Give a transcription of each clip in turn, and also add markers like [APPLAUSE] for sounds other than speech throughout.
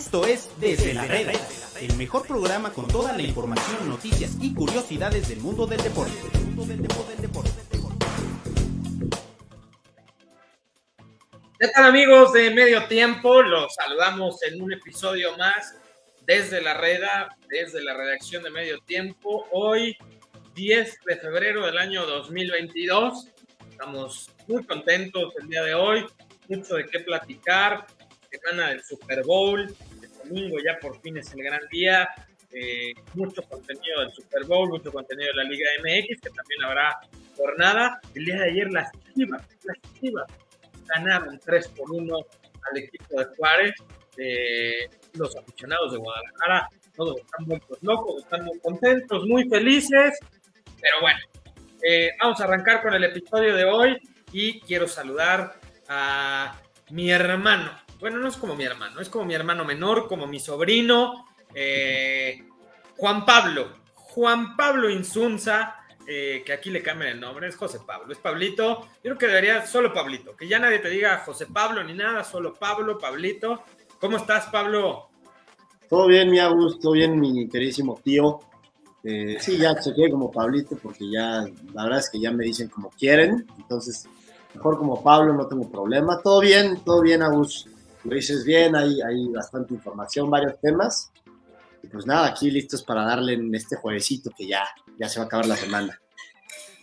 Esto es Desde la Reda, el mejor programa con toda la información, noticias y curiosidades del mundo del deporte. ¿Qué tal amigos de Medio Tiempo? Los saludamos en un episodio más desde la Reda, desde la redacción de Medio Tiempo. Hoy, 10 de febrero del año 2022. Estamos muy contentos el día de hoy, mucho de qué platicar. Semana del Super Bowl, domingo ya por fin es el gran día. Eh, mucho contenido del Super Bowl, mucho contenido de la Liga MX, que también habrá jornada. El día de ayer las Chivas, las Chivas ganaron 3 por 1 al equipo de Juárez. Eh, los aficionados de Guadalajara, todos están muy locos, están muy contentos, muy felices. Pero bueno, eh, vamos a arrancar con el episodio de hoy y quiero saludar a mi hermano. Bueno, no es como mi hermano, es como mi hermano menor, como mi sobrino, eh, Juan Pablo. Juan Pablo Insunza, eh, que aquí le cambian el nombre, es José Pablo, es Pablito. Yo creo que debería solo Pablito, que ya nadie te diga José Pablo ni nada, solo Pablo, Pablito. ¿Cómo estás, Pablo? Todo bien, mi Agus, todo bien, mi queridísimo tío. Eh, sí, ya se quede como Pablito porque ya, la verdad es que ya me dicen como quieren, entonces mejor como Pablo, no tengo problema. Todo bien, todo bien, Agus. Lo dices bien, hay, hay bastante información, varios temas. Y pues nada, aquí listos para darle en este juevesito que ya, ya se va a acabar la semana.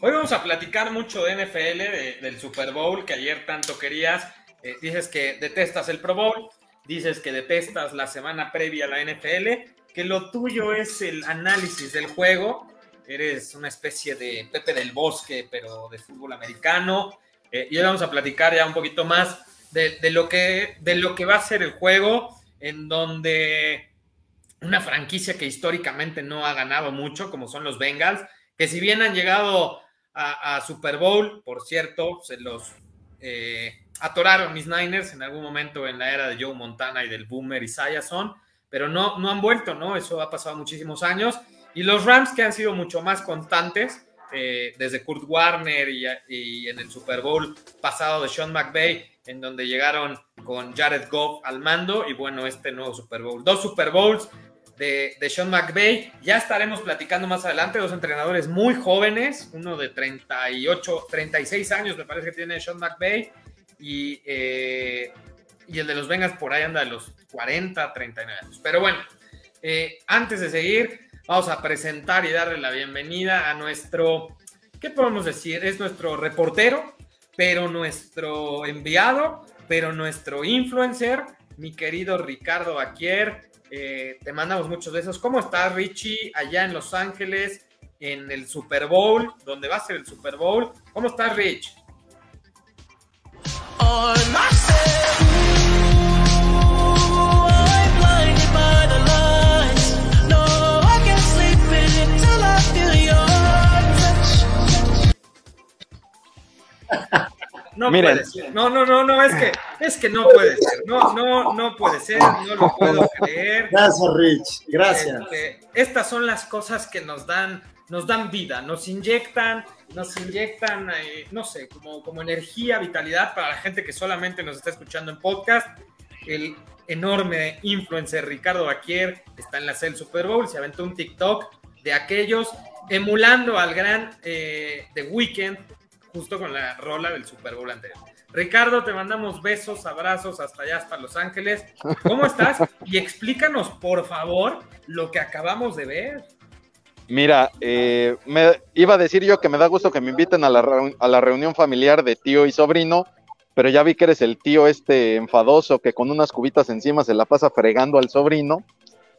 Hoy vamos a platicar mucho de NFL, del Super Bowl que ayer tanto querías. Eh, dices que detestas el Pro Bowl, dices que detestas la semana previa a la NFL que lo tuyo es el análisis del juego. Eres una especie de Pepe del Bosque, pero de fútbol americano. Eh, y hoy vamos a platicar ya un poquito más de, lo que, de lo que va a ser el juego, en donde una franquicia que históricamente no ha ganado mucho, como son los Bengals, que si bien han llegado a, Super Bowl, por cierto, se los eh, atoraron mis Niners en algún momento en la era de Joe Montana y del Boomer y Sayason pero no, no han vuelto, ¿no? Eso ha pasado muchísimos años. Y los Rams que han sido mucho más constantes, eh, desde Kurt Warner y, en el Super Bowl pasado de Sean McVay, en donde llegaron con Jared Goff al mando, y bueno, este nuevo Super Bowl. Dos Super Bowls de, de Sean McVay. Ya estaremos platicando más adelante, dos entrenadores muy jóvenes, uno de 38, 36 años me parece que tiene Sean McVay, y eh, y el de los Vengas por ahí anda de los 40, 39 años. Pero bueno, eh, antes de seguir, vamos a presentar y darle la bienvenida a nuestro, ¿qué podemos decir? Es nuestro reportero, pero nuestro enviado, pero nuestro influencer, mi querido Ricardo Baquier. Eh, te mandamos muchos de esos. ¿Cómo estás, Richie, allá en Los Ángeles, en el Super Bowl, donde va a ser el Super Bowl? ¿Cómo estás, Rich? No puede ser. No, no, no, no, es que, es que no puede ser. No, no, no puede ser, no lo puedo [LAUGHS] creer. Gracias, Rich. Gracias. Este, estas son las cosas que nos dan, nos dan vida, nos inyectan, nos inyectan, eh, no sé, como, como energía, vitalidad para la gente que solamente nos está escuchando en podcast. El enorme influencer Ricardo Baquier está en la del Super Bowl, se aventó un TikTok de aquellos emulando al gran eh, The Weeknd justo con la rola del Super Bowl anterior. Ricardo, te mandamos besos, abrazos hasta allá, hasta Los Ángeles. ¿Cómo estás? Y explícanos, por favor, lo que acabamos de ver. Mira, eh, me iba a decir yo que me da gusto que me inviten a la, a la reunión familiar de tío y sobrino, pero ya vi que eres el tío este enfadoso que con unas cubitas encima se la pasa fregando al sobrino.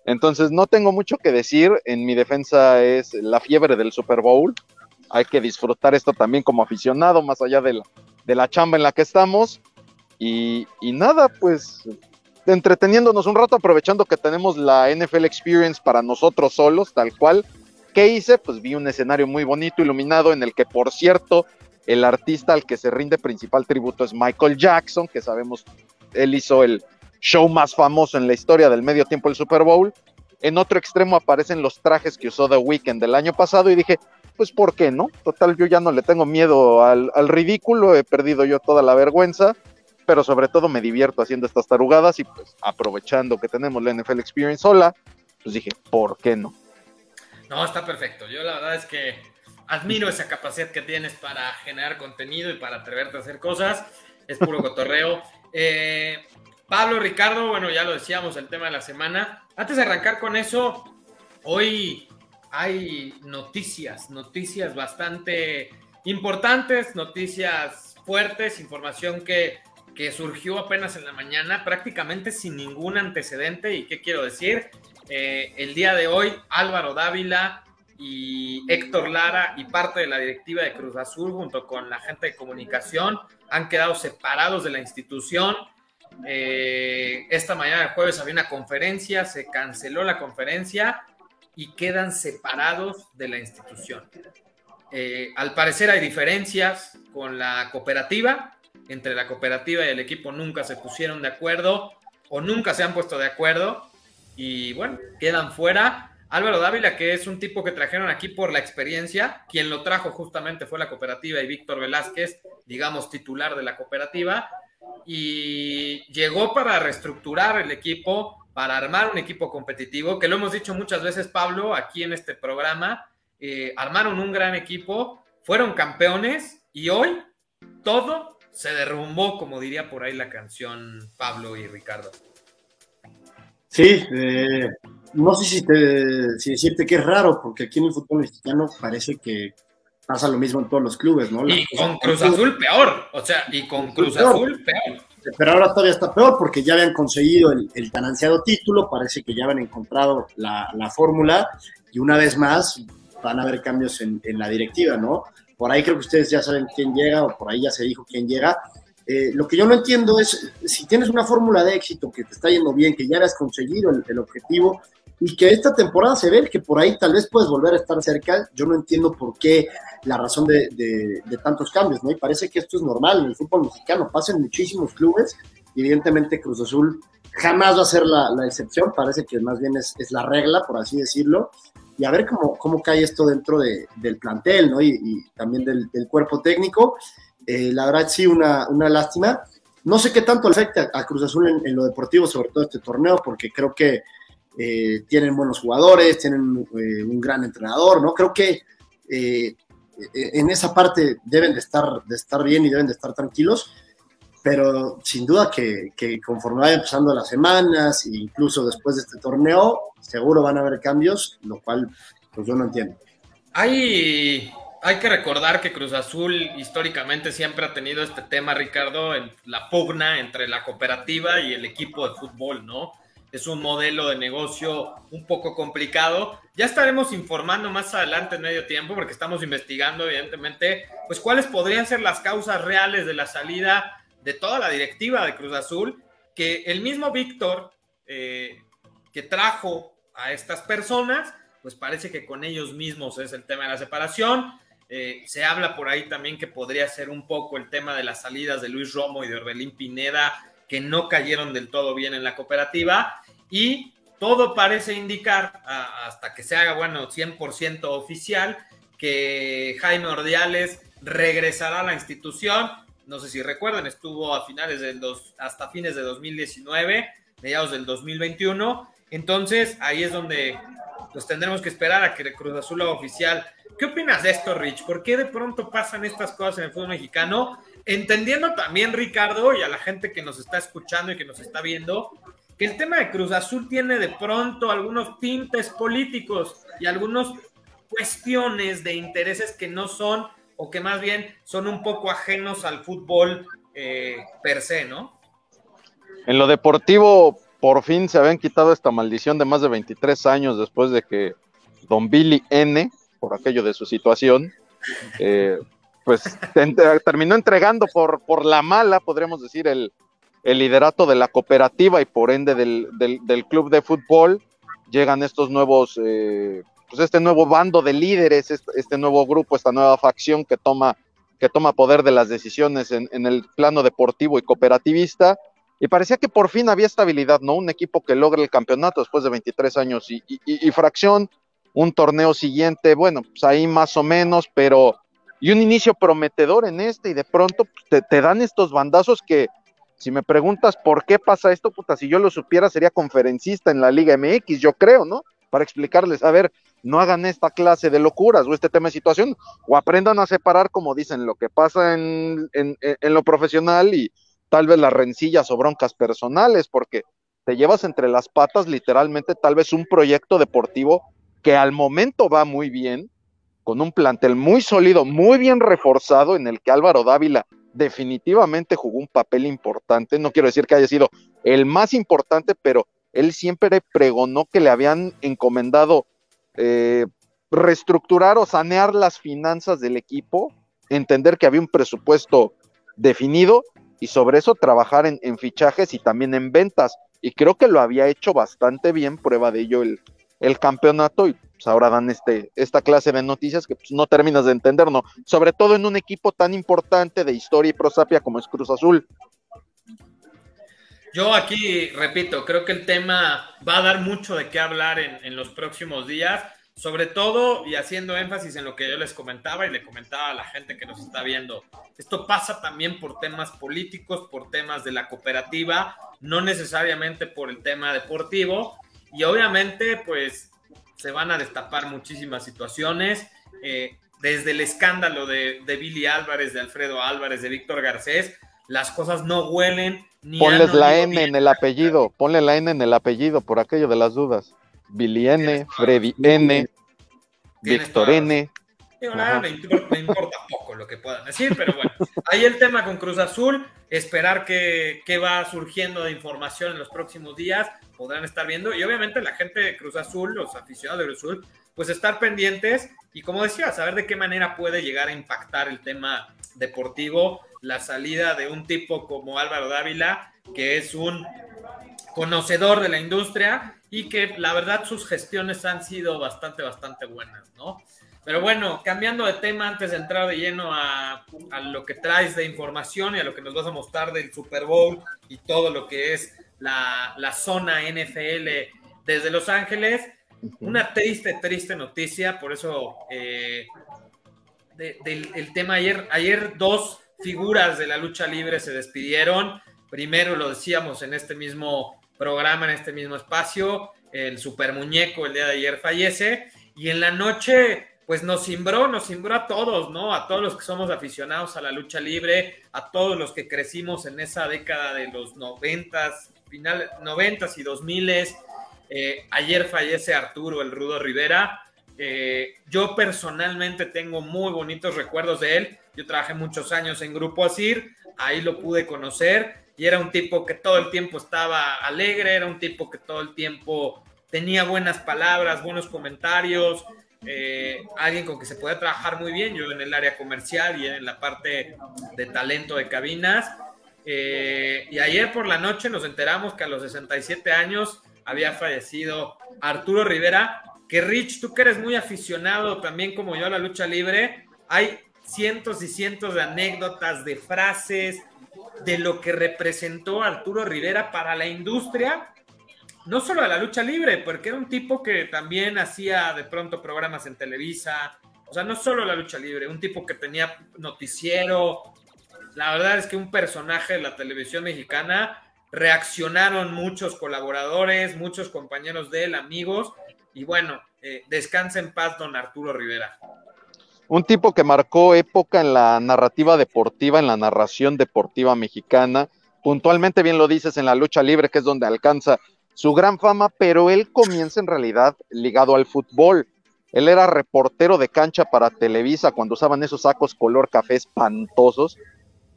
Entonces no tengo mucho que decir, en mi defensa es la fiebre del Super Bowl hay que disfrutar esto también como aficionado, más allá de la, de la chamba en la que estamos. Y, nada, pues entreteniéndonos un rato, aprovechando que tenemos la NFL Experience para nosotros solos, tal cual. ¿Qué hice? Pues vi un escenario muy bonito, iluminado, en el que, por cierto, el artista al que se rinde principal tributo es Michael Jackson, que sabemos, él hizo el show más famoso en la historia del medio tiempo del Super Bowl. En otro extremo aparecen los trajes que usó The Weeknd del año pasado y dije, pues ¿por qué no? Total, yo ya no le tengo miedo al, ridículo, he perdido yo toda la vergüenza. pero sobre todo me divierto haciendo estas tarugadas y pues aprovechando que tenemos la NFL Experience sola, pues dije, ¿por qué no? No, está perfecto. Yo la verdad es que admiro esa capacidad que tienes para generar contenido y para atreverte a hacer cosas. Es puro cotorreo. [LAUGHS] Eh, Pablo, Ricardo, bueno, ya lo decíamos, el tema de la semana. Antes de arrancar con eso, hoy hay noticias, noticias bastante importantes, noticias fuertes, información que, que surgió apenas en la mañana, prácticamente sin ningún antecedente. ¿Y qué quiero decir? Eh, el día de hoy, Álvaro Dávila y Héctor Lara y parte de la directiva de Cruz Azul, junto con la gente de comunicación, han quedado separados de la institución. Eh, esta mañana de jueves había una conferencia, se canceló la conferencia y quedan separados de la institución. Eh, al parecer hay diferencias con la cooperativa, entre la cooperativa y el equipo nunca se pusieron de acuerdo o nunca se han puesto de acuerdo y bueno, quedan fuera. Álvaro Dávila, que es un tipo que trajeron aquí por la experiencia, quien lo trajo justamente fue la cooperativa y Víctor Velázquez, digamos titular de la cooperativa, y llegó para reestructurar el equipo, para armar un equipo competitivo, que lo hemos dicho muchas veces, Pablo, aquí en este programa, eh, armaron un gran equipo, fueron campeones y hoy todo se derrumbó, como diría por ahí la canción Pablo y Ricardo. Sí, eh, no sé si, te, si decirte que es raro, porque aquí en el fútbol mexicano parece que pasa lo mismo en todos los clubes, ¿no? y con Cruz Azul peor, o sea, y con Cruz Azul peor. Pero ahora todavía está peor porque ya habían conseguido el, el tan ansiado título, parece que ya habían encontrado la, la fórmula y una vez más van a haber cambios en, en, la directiva, ¿no? Por ahí creo que ustedes ya saben quién llega o por ahí ya se dijo quién llega, eh, lo que yo no entiendo es, si tienes una fórmula de éxito que te está yendo bien, que ya has conseguido el, el, objetivo y que esta temporada se ve que por ahí tal vez puedes volver a estar cerca, yo no entiendo por qué la razón de, de, de tantos cambios, ¿no? Y parece que esto es normal en el fútbol mexicano, pasa en muchísimos clubes, evidentemente Cruz Azul jamás va a ser la, la excepción, parece que más bien es, es, la regla, por así decirlo, y a ver cómo, cómo cae esto dentro de, del plantel, ¿no? Y, y también del, del cuerpo técnico. Eh, la verdad sí, una, una, lástima. No sé qué tanto afecta a Cruz Azul en, en, lo deportivo, sobre todo este torneo, porque creo que eh, tienen buenos jugadores, tienen eh, un gran entrenador, ¿no? Creo que eh, en esa parte deben de estar, de estar bien y deben de estar tranquilos, pero sin duda que, que conforme vayan pasando las semanas e incluso después de este torneo, seguro van a haber cambios, lo cual pues yo no entiendo. Hay hay que recordar que Cruz Azul históricamente siempre ha tenido este tema, Ricardo, en la pugna entre la cooperativa y el equipo de fútbol, ¿no? Es un modelo de negocio un poco complicado. Ya estaremos informando más adelante en medio tiempo, porque estamos investigando, evidentemente, pues cuáles podrían ser las causas reales de la salida de toda la directiva de Cruz Azul, que el mismo Víctor, eh, que trajo a estas personas, pues parece que con ellos mismos es el tema de la separación. Eh, se habla por ahí también que podría ser un poco el tema de las salidas de Luis Romo y de Orbelín Pineda, que no cayeron del todo bien en la cooperativa. Y todo parece indicar, hasta que se haga, bueno, 100% oficial, que Jaime Ordiales regresará a la institución. No sé si recuerdan, estuvo a finales del dos, hasta fines de 2019, mediados del 2021. Entonces, ahí es donde pues tendremos que esperar a que Cruz Azul oficial ¿Qué opinas de esto, Rich? ¿Por qué de pronto pasan estas cosas en el fútbol mexicano? Entendiendo también, Ricardo, y a la gente que nos está escuchando y que nos está viendo, que el tema de Cruz Azul tiene de pronto algunos tintes políticos y algunas cuestiones de intereses que no son, o que más bien son un poco ajenos al fútbol eh, per se, ¿no? En lo deportivo, por fin se habían quitado esta maldición de más de 23 años después de que Don Billy N por aquello de su situación, eh, pues terminó entregando por, por la mala, podríamos decir, el, el liderato de la cooperativa y por ende del, del, club de fútbol. Llegan estos nuevos, eh, pues este nuevo bando de líderes, este, nuevo grupo, esta nueva facción que toma, que toma poder de las decisiones en, en el plano deportivo y cooperativista. Y parecía que por fin había estabilidad, ¿no? Un equipo que logra el campeonato después de 23 años y, y, y fracción, un torneo siguiente, bueno, pues ahí más o menos, pero y un inicio prometedor en este y de pronto pues, te, te, dan estos bandazos que Si me preguntas por qué pasa esto, puta, si yo lo supiera sería conferencista en la Liga MX, yo creo, ¿no? Para explicarles, a ver, no hagan esta clase de locuras o este tema de situación, o aprendan a separar, como dicen, lo que pasa en, en, en lo profesional y tal vez las rencillas o broncas personales, porque te llevas entre las patas literalmente tal vez un proyecto deportivo que al momento va muy bien, con un plantel muy sólido, muy bien reforzado, en el que Álvaro Dávila definitivamente jugó un papel importante. No quiero decir que haya sido el más importante, pero él siempre pregonó que le habían encomendado eh, reestructurar o sanear las finanzas del equipo, entender que había un presupuesto definido y sobre eso trabajar en, en fichajes y también en ventas. Y creo que lo había hecho bastante bien, prueba de ello el, el campeonato y pues ahora dan este, esta clase de noticias que pues, no terminas de entender, ¿no? Sobre todo en un equipo tan importante de historia y prosapia como es Cruz Azul. Yo aquí, repito, creo que el tema va a dar mucho de qué hablar en, en los próximos días, sobre todo y haciendo énfasis en lo que yo les comentaba y le comentaba a la gente que nos está viendo. Esto pasa también por temas políticos, por temas de la cooperativa, no necesariamente por el tema deportivo. Y obviamente, pues se van a destapar muchísimas situaciones, eh, desde el escándalo de, de, Billy Álvarez, de Alfredo Álvarez, de Víctor Garcés, las cosas no huelen. Ni Ponles la N en el apellido, ponle la N en el apellido por aquello de las dudas. Billy N, Freddy N, Víctor N. Digo, nada, me, importa, me, importa, poco lo que puedan decir, pero bueno, ahí el tema con Cruz Azul, esperar que, que, va surgiendo de información en los próximos días, podrán estar viendo, y obviamente la gente de Cruz Azul, los aficionados de Azul, pues estar pendientes y como decía, saber de qué manera puede llegar a impactar el tema deportivo, la salida de un tipo como Álvaro Dávila, que es un conocedor de la industria y que la verdad sus gestiones han sido bastante, bastante buenas, ¿no? Pero bueno, cambiando de tema antes de entrar de lleno a, a, lo que traes de información y a lo que nos vas a mostrar del Super Bowl y todo lo que es la, la zona NFL desde Los Ángeles, una triste, triste noticia, por eso eh, de, del el tema ayer, ayer dos figuras de la lucha libre se despidieron, primero lo decíamos en este mismo programa, en este mismo espacio, el super muñeco el día de ayer fallece y en la noche pues nos cimbró, nos cimbró a todos, ¿no? A todos los que somos aficionados a la lucha libre, a todos los que crecimos en esa década de los noventas, final noventas y dos miles. Eh, ayer fallece Arturo el Rudo Rivera. Eh, yo personalmente tengo muy bonitos recuerdos de él. Yo trabajé muchos años en Grupo Asir, ahí lo pude conocer y era un tipo que todo el tiempo estaba alegre, era un tipo que todo el tiempo tenía buenas palabras, buenos comentarios, eh, alguien con que se puede trabajar muy bien, yo en el área comercial y en la parte de talento de cabinas. Eh, y ayer por la noche nos enteramos que a los 67 años había fallecido Arturo Rivera, que Rich, tú que eres muy aficionado también como yo a la lucha libre, hay cientos y cientos de anécdotas, de frases, de lo que representó Arturo Rivera para la industria no solo a la lucha libre, porque era un tipo que también hacía de pronto programas en Televisa, o sea, no solo la lucha libre, un tipo que tenía noticiero. La verdad es que un personaje de la televisión mexicana reaccionaron muchos colaboradores, muchos compañeros de él, amigos, y bueno, eh, descansa en paz don Arturo Rivera. Un tipo que marcó época en la narrativa deportiva, en la narración deportiva mexicana. Puntualmente, bien lo dices, en la lucha libre, que es donde alcanza su gran fama, pero él comienza en realidad ligado al fútbol. Él era reportero de cancha para Televisa cuando usaban esos sacos color café espantosos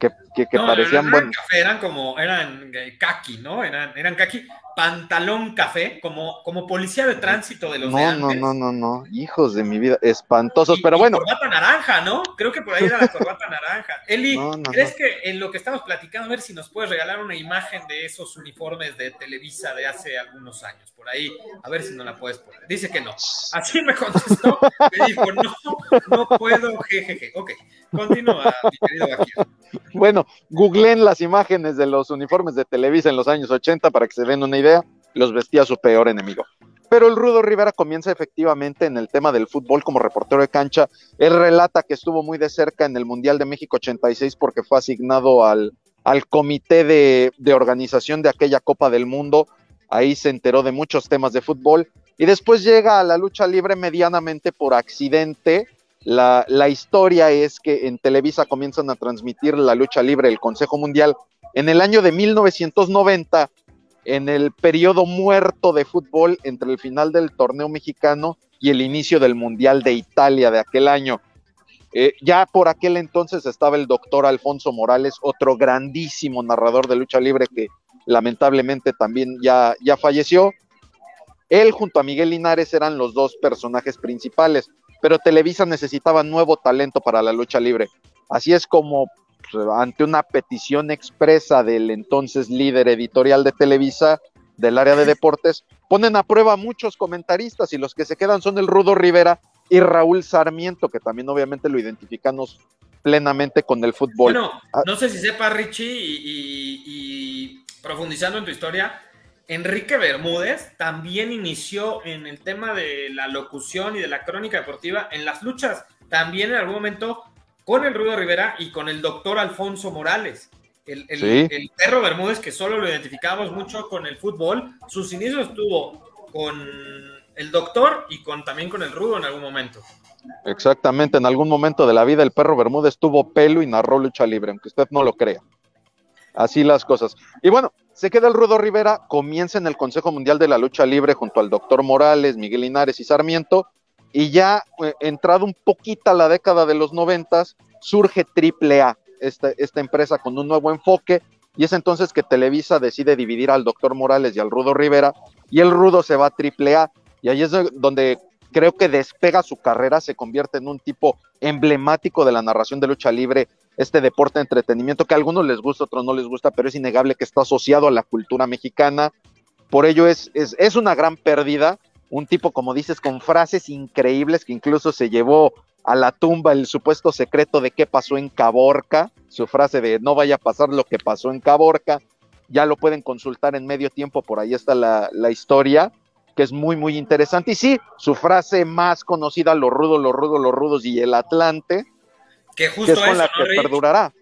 que, que, que no, parecían no, buenos. Café, eran como, eran eh, kaki, ¿no? Eran, eran kaki, pantalón café, como, como policía de tránsito de los no, de antes. No, no, no, no, hijos de mi vida, espantosos, y, pero bueno. Corbata naranja, ¿no? Creo que por ahí era la corbata naranja. [LAUGHS] Eli, ¿crees que en lo que estamos platicando, a ver si nos puedes regalar una imagen de esos uniformes de Televisa de hace algunos años? Por ahí, a ver si no la puedes poner. Dice que no. Así me contestó, me dijo, no, no puedo, jejeje. Ok, continúa, mi querido Bakir. Bueno, googleen las imágenes de los uniformes de Televisa en los años 80 para que se den una idea, los vestía su peor enemigo. Pero el Rudo Rivera comienza efectivamente en el tema del fútbol como reportero de cancha. Él relata que estuvo muy de cerca en el Mundial de México 86 porque fue asignado al, al comité de, de organización de aquella Copa del Mundo, ahí se enteró de muchos temas de fútbol y después llega a la lucha libre medianamente por accidente. La, historia es que en Televisa comienzan a transmitir la lucha libre el Consejo Mundial en el año de 1990, en el periodo muerto de fútbol entre el final del torneo mexicano y el inicio del Mundial de Italia de aquel año. Eh, ya por aquel entonces estaba el doctor Alfonso Morales, otro grandísimo narrador de lucha libre que lamentablemente también ya, ya falleció. Él junto a Miguel Linares eran los dos personajes principales, pero Televisa necesitaba nuevo talento para la lucha libre. Así es como pues, ante una petición expresa del entonces líder editorial de Televisa del área de deportes, ponen a prueba muchos comentaristas y los que se quedan son el Rudo Rivera y Raúl Sarmiento, que también obviamente lo identificamos plenamente con el fútbol. Bueno, ah. no sé si sepa Richie y, y profundizando en tu historia, Enrique Bermúdez también inició en el tema de la locución y de la crónica deportiva en las luchas. También en algún momento con el Rudo Rivera y con el doctor Alfonso Morales. El, perro Bermúdez, que solo lo identificamos mucho con el fútbol, sus inicios estuvo con el doctor y con, también con el Rudo en algún momento. Exactamente, en algún momento de la vida el perro Bermúdez tuvo pelo y narró lucha libre, aunque usted no lo crea. Así las cosas. Y bueno, se queda el Rudo Rivera, comienza en el Consejo Mundial de la Lucha Libre junto al doctor Morales, Miguel Linares y Sarmiento, y ya eh, entrado un poquito a la década de los noventas, surge AAA, esta, esta empresa con un nuevo enfoque, y es entonces que Televisa decide dividir al doctor Morales y al Rudo Rivera, y el Rudo se va a y ahí es donde creo que despega su carrera, se convierte en un tipo emblemático de la narración de lucha libre, este deporte de entretenimiento que a algunos les gusta, a otros no les gusta, pero es innegable que está asociado a la cultura mexicana. Por ello es, es, es una gran pérdida un tipo, como dices, con frases increíbles que incluso se llevó a la tumba el supuesto secreto de qué pasó en Caborca, su frase de no vaya a pasar lo que pasó en Caborca, ya lo pueden consultar en medio tiempo, por ahí está la, historia, que es muy, muy interesante. Y sí, su frase más conocida, los rudos, los rudos, los rudos y el Atlante, que justo es con la que perdurará.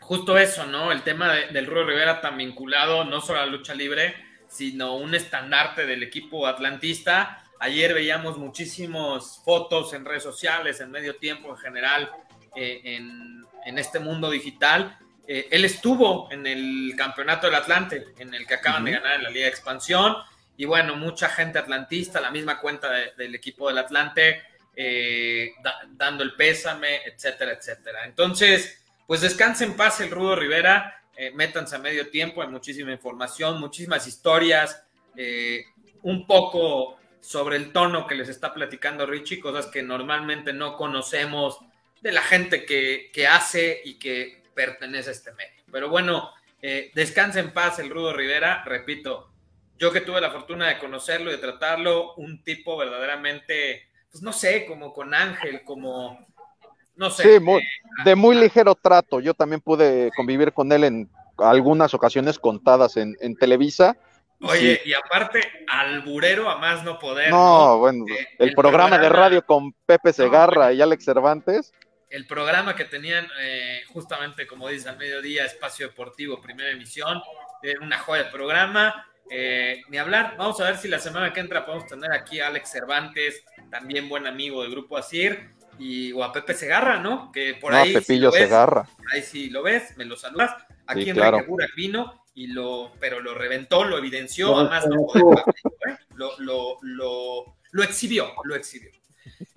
Justo eso, ¿no? El tema del Rudo Rivera tan vinculado no solo a la lucha libre, sino un estandarte del equipo atlantista. Ayer veíamos muchísimas fotos en redes sociales, en medio tiempo en general, eh, en, este mundo digital. Eh, él estuvo en el campeonato del Atlante, en el que acaban de ganar en la Liga de Expansión. Y bueno, mucha gente atlantista, la misma cuenta del equipo del Atlante, eh, dando el pésame, etcétera, etcétera. Entonces, pues descanse en paz el Rudo Rivera eh, métanse a medio tiempo, hay muchísima información, muchísimas historias, eh, un poco sobre el tono que les está platicando Richie, cosas que normalmente no conocemos de la gente que, hace y que pertenece a este medio. Pero bueno, eh, descansa en paz el Rudo Rivera, repito, yo que tuve la fortuna de conocerlo y de tratarlo, un tipo verdaderamente, pues no sé, como con Ángel, como no sé. Sí, de muy ligero trato. Yo también pude convivir con él en algunas ocasiones contadas en, Televisa. Oye, y aparte, alburero a más no poder. No, bueno, eh, el, programa, de radio con Pepe Segarra y Alex Cervantes. El programa que tenían, eh, justamente como dice, al mediodía, Espacio Deportivo, primera emisión, una joya de programa. Eh, ni hablar, vamos a ver si la semana que entra podemos tener aquí a Alex Cervantes, también buen amigo del Grupo Asir, y, o a Pepe Segarra, ¿no? Que por ahí. Pepillo Segarra. Ahí sí lo ves, me lo saludas. Aquí en claro. vino, y lo, pero lo reventó, lo evidenció, además no ¿eh? lo, lo, lo, lo, exhibió, lo exhibió.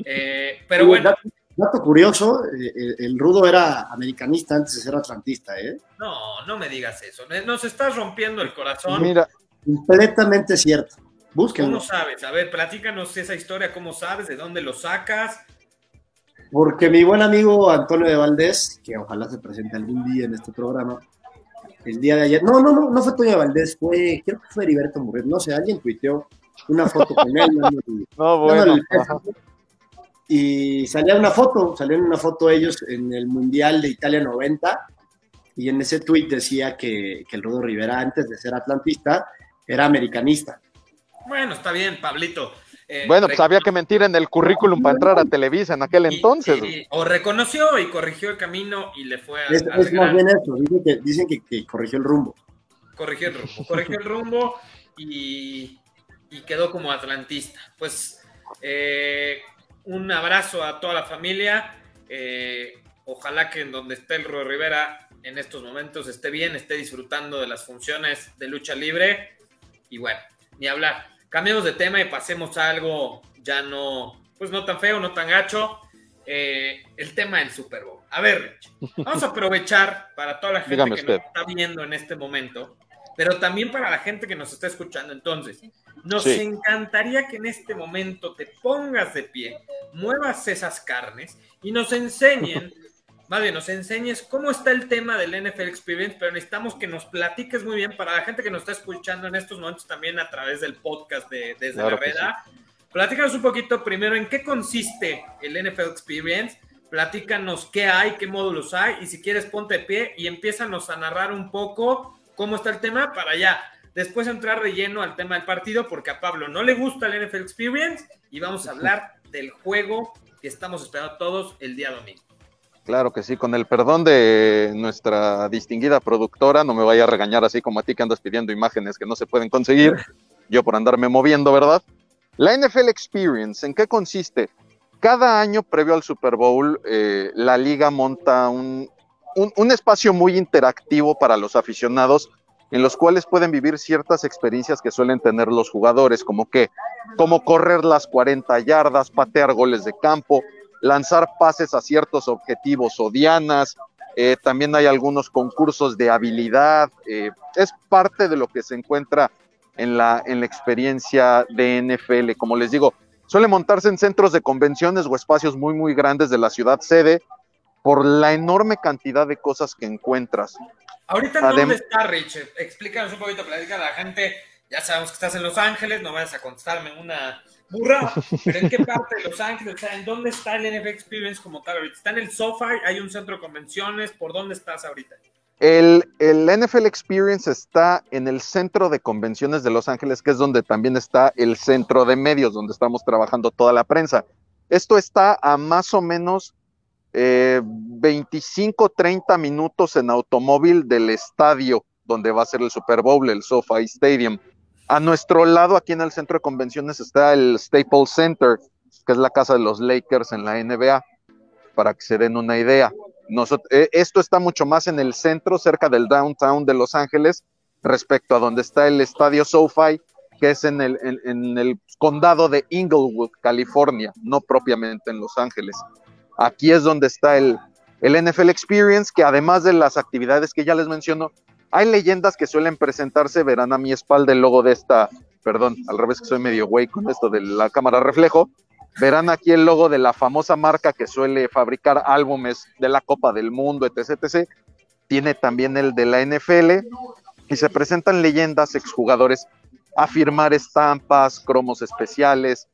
Eh, pero bueno. Dato, curioso, eh, el, rudo era americanista antes de ser atlantista, ¿eh? No, no me digas eso. Nos estás rompiendo el corazón. Mira, completamente cierto. Búsquenlo. ¿Cómo sabes? A ver, platícanos esa historia, ¿cómo sabes? ¿De dónde lo sacas? Porque mi buen amigo Antonio de Valdés, que ojalá se presente algún día en este programa, el día de ayer, no, no, no, no fue Antonio de Valdés, fue, creo que fue Heriberto Muret, no sé, alguien tuiteó una foto con él. no, bueno, y salía una foto, salieron una foto ellos en el Mundial de Italia 90, y en ese tuit decía que, que el Rudo Rivera, antes de ser atlantista, era americanista. Bueno, está bien, Pablito. Eh, bueno, pues había que mentir en el currículum para entrar a Televisa en aquel y- entonces. y- o reconoció y corrigió el camino y le fue a, Es, es más gran- bien eso, dicen que, dicen que, que corrigió el rumbo. corrigió el rumbo, corrigió el rumbo y, y quedó como atlantista. Pues eh, un abrazo a toda la familia. eh, ojalá que en donde esté el Rudo Rivera en estos momentos esté bien, esté disfrutando de las funciones de lucha libre. Y bueno, ni hablar. Cambiemos de tema y pasemos a algo ya no, pues no tan feo, no tan gacho. eh, el tema del Super Bowl. A ver, Rich, vamos a aprovechar para toda la gente Dígame que usted. nos está viendo en este momento, pero también para la gente que nos está escuchando. Entonces, nos Sí. encantaría que en este momento te pongas de pie, muevas esas carnes y nos enseñen, más bien, nos enseñes cómo está el tema del NFL Experience, pero necesitamos que nos platiques muy bien para la gente que nos está escuchando en estos momentos también a través del podcast de Desde Claro la Reda. Platícanos un poquito primero en qué consiste el NFL Experience, platícanos qué hay, qué módulos hay, y si quieres ponte de pie y empiézanos a narrar un poco cómo está el tema para ya después entrar de lleno al tema del partido, porque a Pablo no le gusta el NFL Experience y vamos a hablar del juego que estamos esperando todos el día domingo. Claro que sí, con el perdón de nuestra distinguida productora, no me vaya a regañar así como a ti que andas pidiendo imágenes que no se pueden conseguir, [LAUGHS] yo por andarme moviendo, ¿verdad? La NFL Experience, ¿en qué consiste? Cada año previo al Super Bowl, eh, la liga monta un, un- un espacio muy interactivo para los aficionados en los cuales pueden vivir ciertas experiencias que suelen tener los jugadores, como que, como correr las 40 yardas, patear goles de campo, lanzar pases a ciertos objetivos o dianas. eh, también hay algunos concursos de habilidad. eh, es parte de lo que se encuentra en la, en la experiencia de NFL. Como les digo, suele montarse en centros de convenciones o espacios muy, muy grandes de la ciudad sede por la enorme cantidad de cosas que encuentras. Ahorita, Adem- ¿dónde está Rich? Explícanos un poquito, platica a la gente. Ya sabemos que estás en Los Ángeles, no vayas a contestarme una burra, [LAUGHS] pero ¿en qué parte de Los Ángeles? O sea, ¿en dónde está el NFL Experience como tal ahorita? ¿Está en el SoFi? ¿Hay un centro de convenciones? ¿Por dónde estás ahorita? El, el NFL Experience está en el centro de convenciones de Los Ángeles, que es donde también está el centro de medios, donde estamos trabajando toda la prensa. Esto está a más o menos eh, 25, 30 minutos en automóvil del estadio donde va a ser el Super Bowl, el SoFi Stadium. A nuestro lado, aquí en el centro de convenciones, está el Staples Center, que es la casa de los Lakers en la NBA, para que se den una idea. Eh, esto está mucho más en el centro, cerca del downtown de Los Ángeles, respecto a donde está el estadio SoFi, que es en el, en- en el condado de Inglewood, California, no propiamente en Los Ángeles. Aquí es donde está el, el NFL Experience, que además de las actividades que ya les menciono, hay leyendas que suelen presentarse, verán a mi espalda el logo de esta, perdón, al revés que soy medio güey con esto de la cámara reflejo, verán aquí el logo de la famosa marca que suele fabricar álbumes de la Copa del Mundo, etc, etc. Tiene también el de la NFL y se presentan leyendas, exjugadores, a firmar estampas, cromos especiales,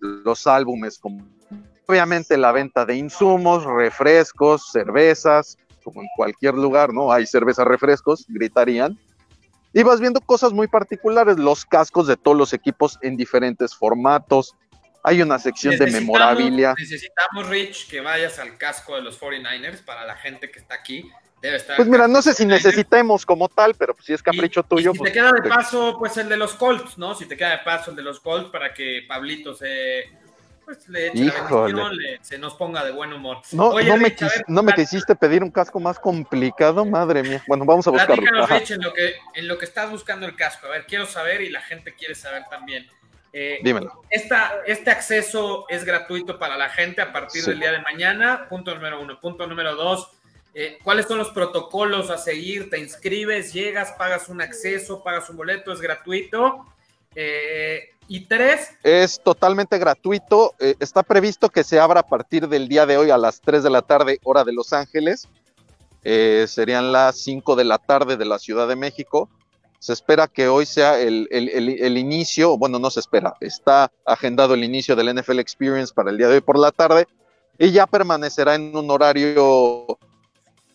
los álbumes, obviamente la venta de insumos, refrescos, cervezas, como en cualquier lugar, ¿no? Hay cerveza, refrescos, gritarían. Y vas viendo cosas muy particulares, los cascos de todos los equipos en diferentes formatos. Hay una sección de memorabilia. Necesitamos, Rich, que vayas al casco de los 49ers para la gente que está aquí. Debe estar. Pues mira, no sé si 49ers. necesitemos como tal, pero pues si es capricho Y- tuyo, y si pues te queda de paso, pues el de los Colts, ¿no? Si te queda de paso el de los Colts para que Pablito se. Pues le eche la Híjole. bendición, le- se nos ponga de buen humor. no, Oye, no, me Rich, quis- ver, no me quisiste pedir un casco más complicado, madre mía. Bueno, vamos a buscarlo. Platícanos. Rich, en lo, que, en lo que estás buscando el casco. A ver, quiero saber y la gente quiere saber también. Eh, Dímelo. esta, este acceso es gratuito para la gente a partir Sí. del día de mañana. Punto número uno. Punto número dos. eh, ¿Cuáles son los protocolos a seguir? Te inscribes, llegas, pagas un acceso, pagas un boleto, es gratuito. Eh, y tres, Es totalmente gratuito. eh, está previsto que se abra a partir del día de hoy a las 3 de la tarde, hora de Los Ángeles. Eh, serían las 5 de la tarde de la Ciudad de México. Se espera que hoy sea el, el- el- el inicio, bueno, no se espera, está agendado el inicio del NFL Experience para el día de hoy por la tarde y ya permanecerá en un horario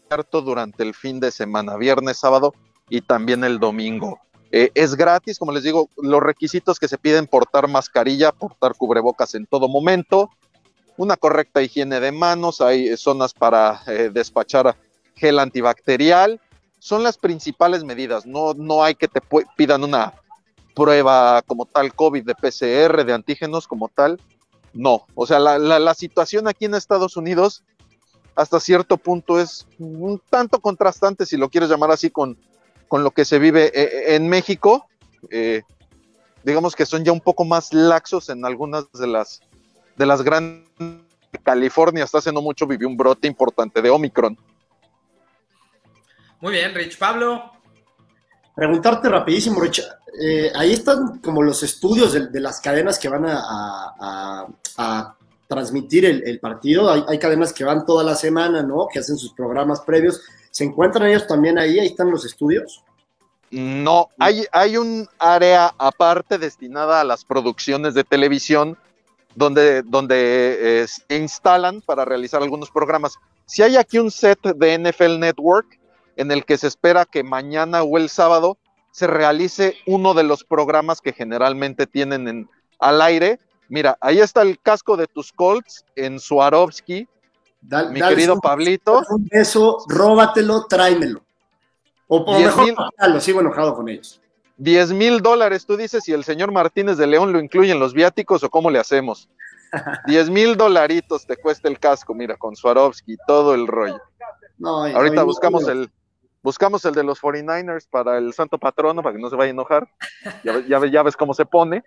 abierto durante el fin de semana, viernes, sábado y también el domingo. Eh, es gratis, como les digo, los requisitos que se piden, portar mascarilla, portar cubrebocas en todo momento, una correcta higiene de manos, hay zonas para eh, despachar gel antibacterial, son las principales medidas, no, no hay que te pidan una prueba como tal COVID de PCR, de antígenos como tal, no, o sea, la, la situación aquí en Estados Unidos hasta cierto punto es un tanto contrastante, si lo quieres llamar así, con, con lo que se vive eh, eh, en México. Eh, digamos que son ya un poco más laxos en algunas de las de las grandes California hasta hace no mucho vivió un brote importante de Omicron. Muy bien, Rich Pablo. Preguntarte rapidísimo, Rich. ahí están como los estudios de, las cadenas que van a transmitir el, partido. Hay, cadenas que van toda la semana, ¿no? Que hacen sus programas previos. ¿Se encuentran ellos también ahí? ¿Ahí están los estudios? No, hay, hay un área aparte destinada a las producciones de televisión donde, donde eh, se instalan para realizar algunos programas. Si hay aquí un set de NFL Network en el que se espera que mañana o el sábado se realice uno de los programas que generalmente tienen en, al aire, Mira, ahí está el casco de tus Colts en Swarovski. Mi querido Pablito. Eso, róbatelo, tráemelo. O mejor, lo sigo enojado con ellos. 10 mil dólares, tú dices, si el señor Martínez de León lo incluye en los viáticos o cómo le hacemos. [LAUGHS] 10 mil dolaritos te cuesta el casco, mira, con Swarovski, todo el rollo. Ahorita buscamos el buscamos el de los 49ers para el santo patrono, para que no se vaya a enojar. Ya, ya, ya ves cómo se pone.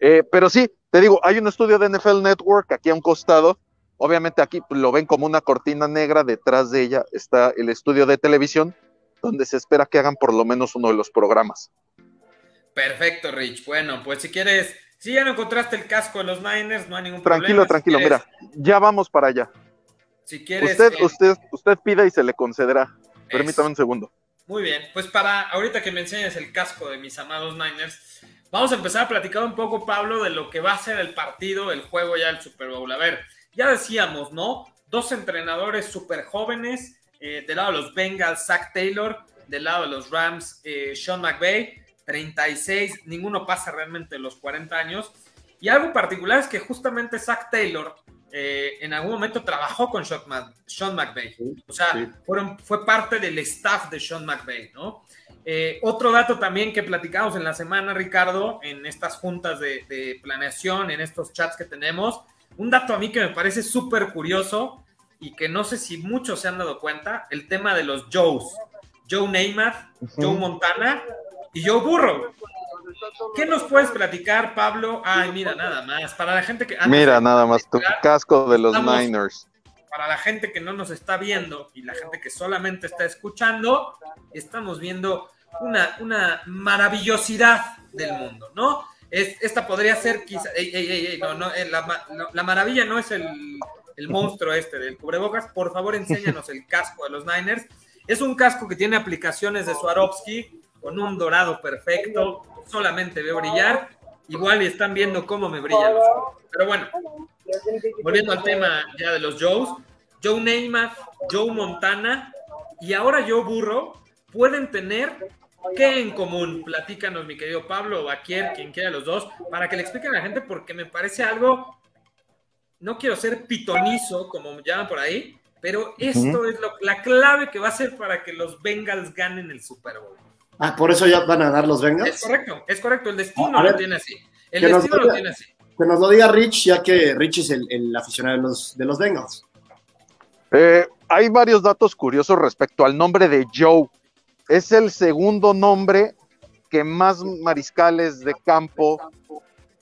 Eh, pero sí, te digo, hay un estudio de NFL Network aquí a un costado. Obviamente aquí lo ven como una cortina negra, detrás de ella está el estudio de televisión, donde se espera que hagan por lo menos uno de los programas. Perfecto, Rich. Bueno, pues si quieres, si ya no encontraste el casco de los Niners, no hay ningún tranquilo, problema. Tranquilo, tranquilo, mira, ya vamos para allá. Si quieres. Usted, eh, usted, usted pida y se le concederá. Permítame un segundo. Muy bien, pues para ahorita que me enseñes el casco de mis amados Niners, Vamos a empezar a platicar un poco, Pablo, de lo que va a ser el partido, el juego ya del Super Bowl. A ver, ya decíamos, ¿no? Dos entrenadores súper jóvenes, eh, del lado de los Bengals, Zach Taylor, del lado de los Rams, eh, Sean McVay, 36, ninguno pasa realmente los 40 años. Y algo particular es que justamente Zach Taylor eh, en algún momento trabajó con Sean, McVay. O sea, fueron, fue parte del staff de Sean McVay, ¿no? Eh, otro dato también que platicamos en la semana, Ricardo, en estas juntas de, planeación, en estos chats que tenemos, un dato a mí que me parece súper curioso y que no sé si muchos se han dado cuenta, el tema de los Joes. Joe Neymar, Joe Montana y Joe Burrow. ¿Qué nos puedes platicar, Pablo? Ay, mira, nada más. Para la gente que. Mira, nada más, tu casco de los Niners para la gente que no nos está viendo y la gente que solamente está escuchando, estamos viendo una, una maravillosidad del mundo, ¿no? Es, esta podría ser quizá, no, no, eh, la, maravilla no es el, el monstruo este del cubrebocas, por favor enséñanos el casco de los Niners. Es un casco que tiene aplicaciones de Swarovski con un dorado perfecto, solamente veo brillar, igual y están viendo cómo me brillan los ojos. Pero bueno, volviendo al tema ya de los Joes, Joe Neymar, Joe Montana y ahora Joe Burro pueden tener qué en común. Platícanos, mi querido Pablo, o Baquier, quien quiera los dos, para que le expliquen a la gente, porque me parece algo. No quiero ser pitonizo, como llaman por ahí, pero esto es la clave que va a ser para que los Bengals ganen el Super Bowl. Ah, por eso ya van a dar los Bengals. Es correcto, es correcto. El destino lo tiene así. El destino lo tiene así. Que nos lo diga Rich, ya que Rich es el, aficionado de los, de los Bengals. Eh, hay varios datos curiosos respecto al nombre de Joe. Es el segundo nombre que más mariscales de campo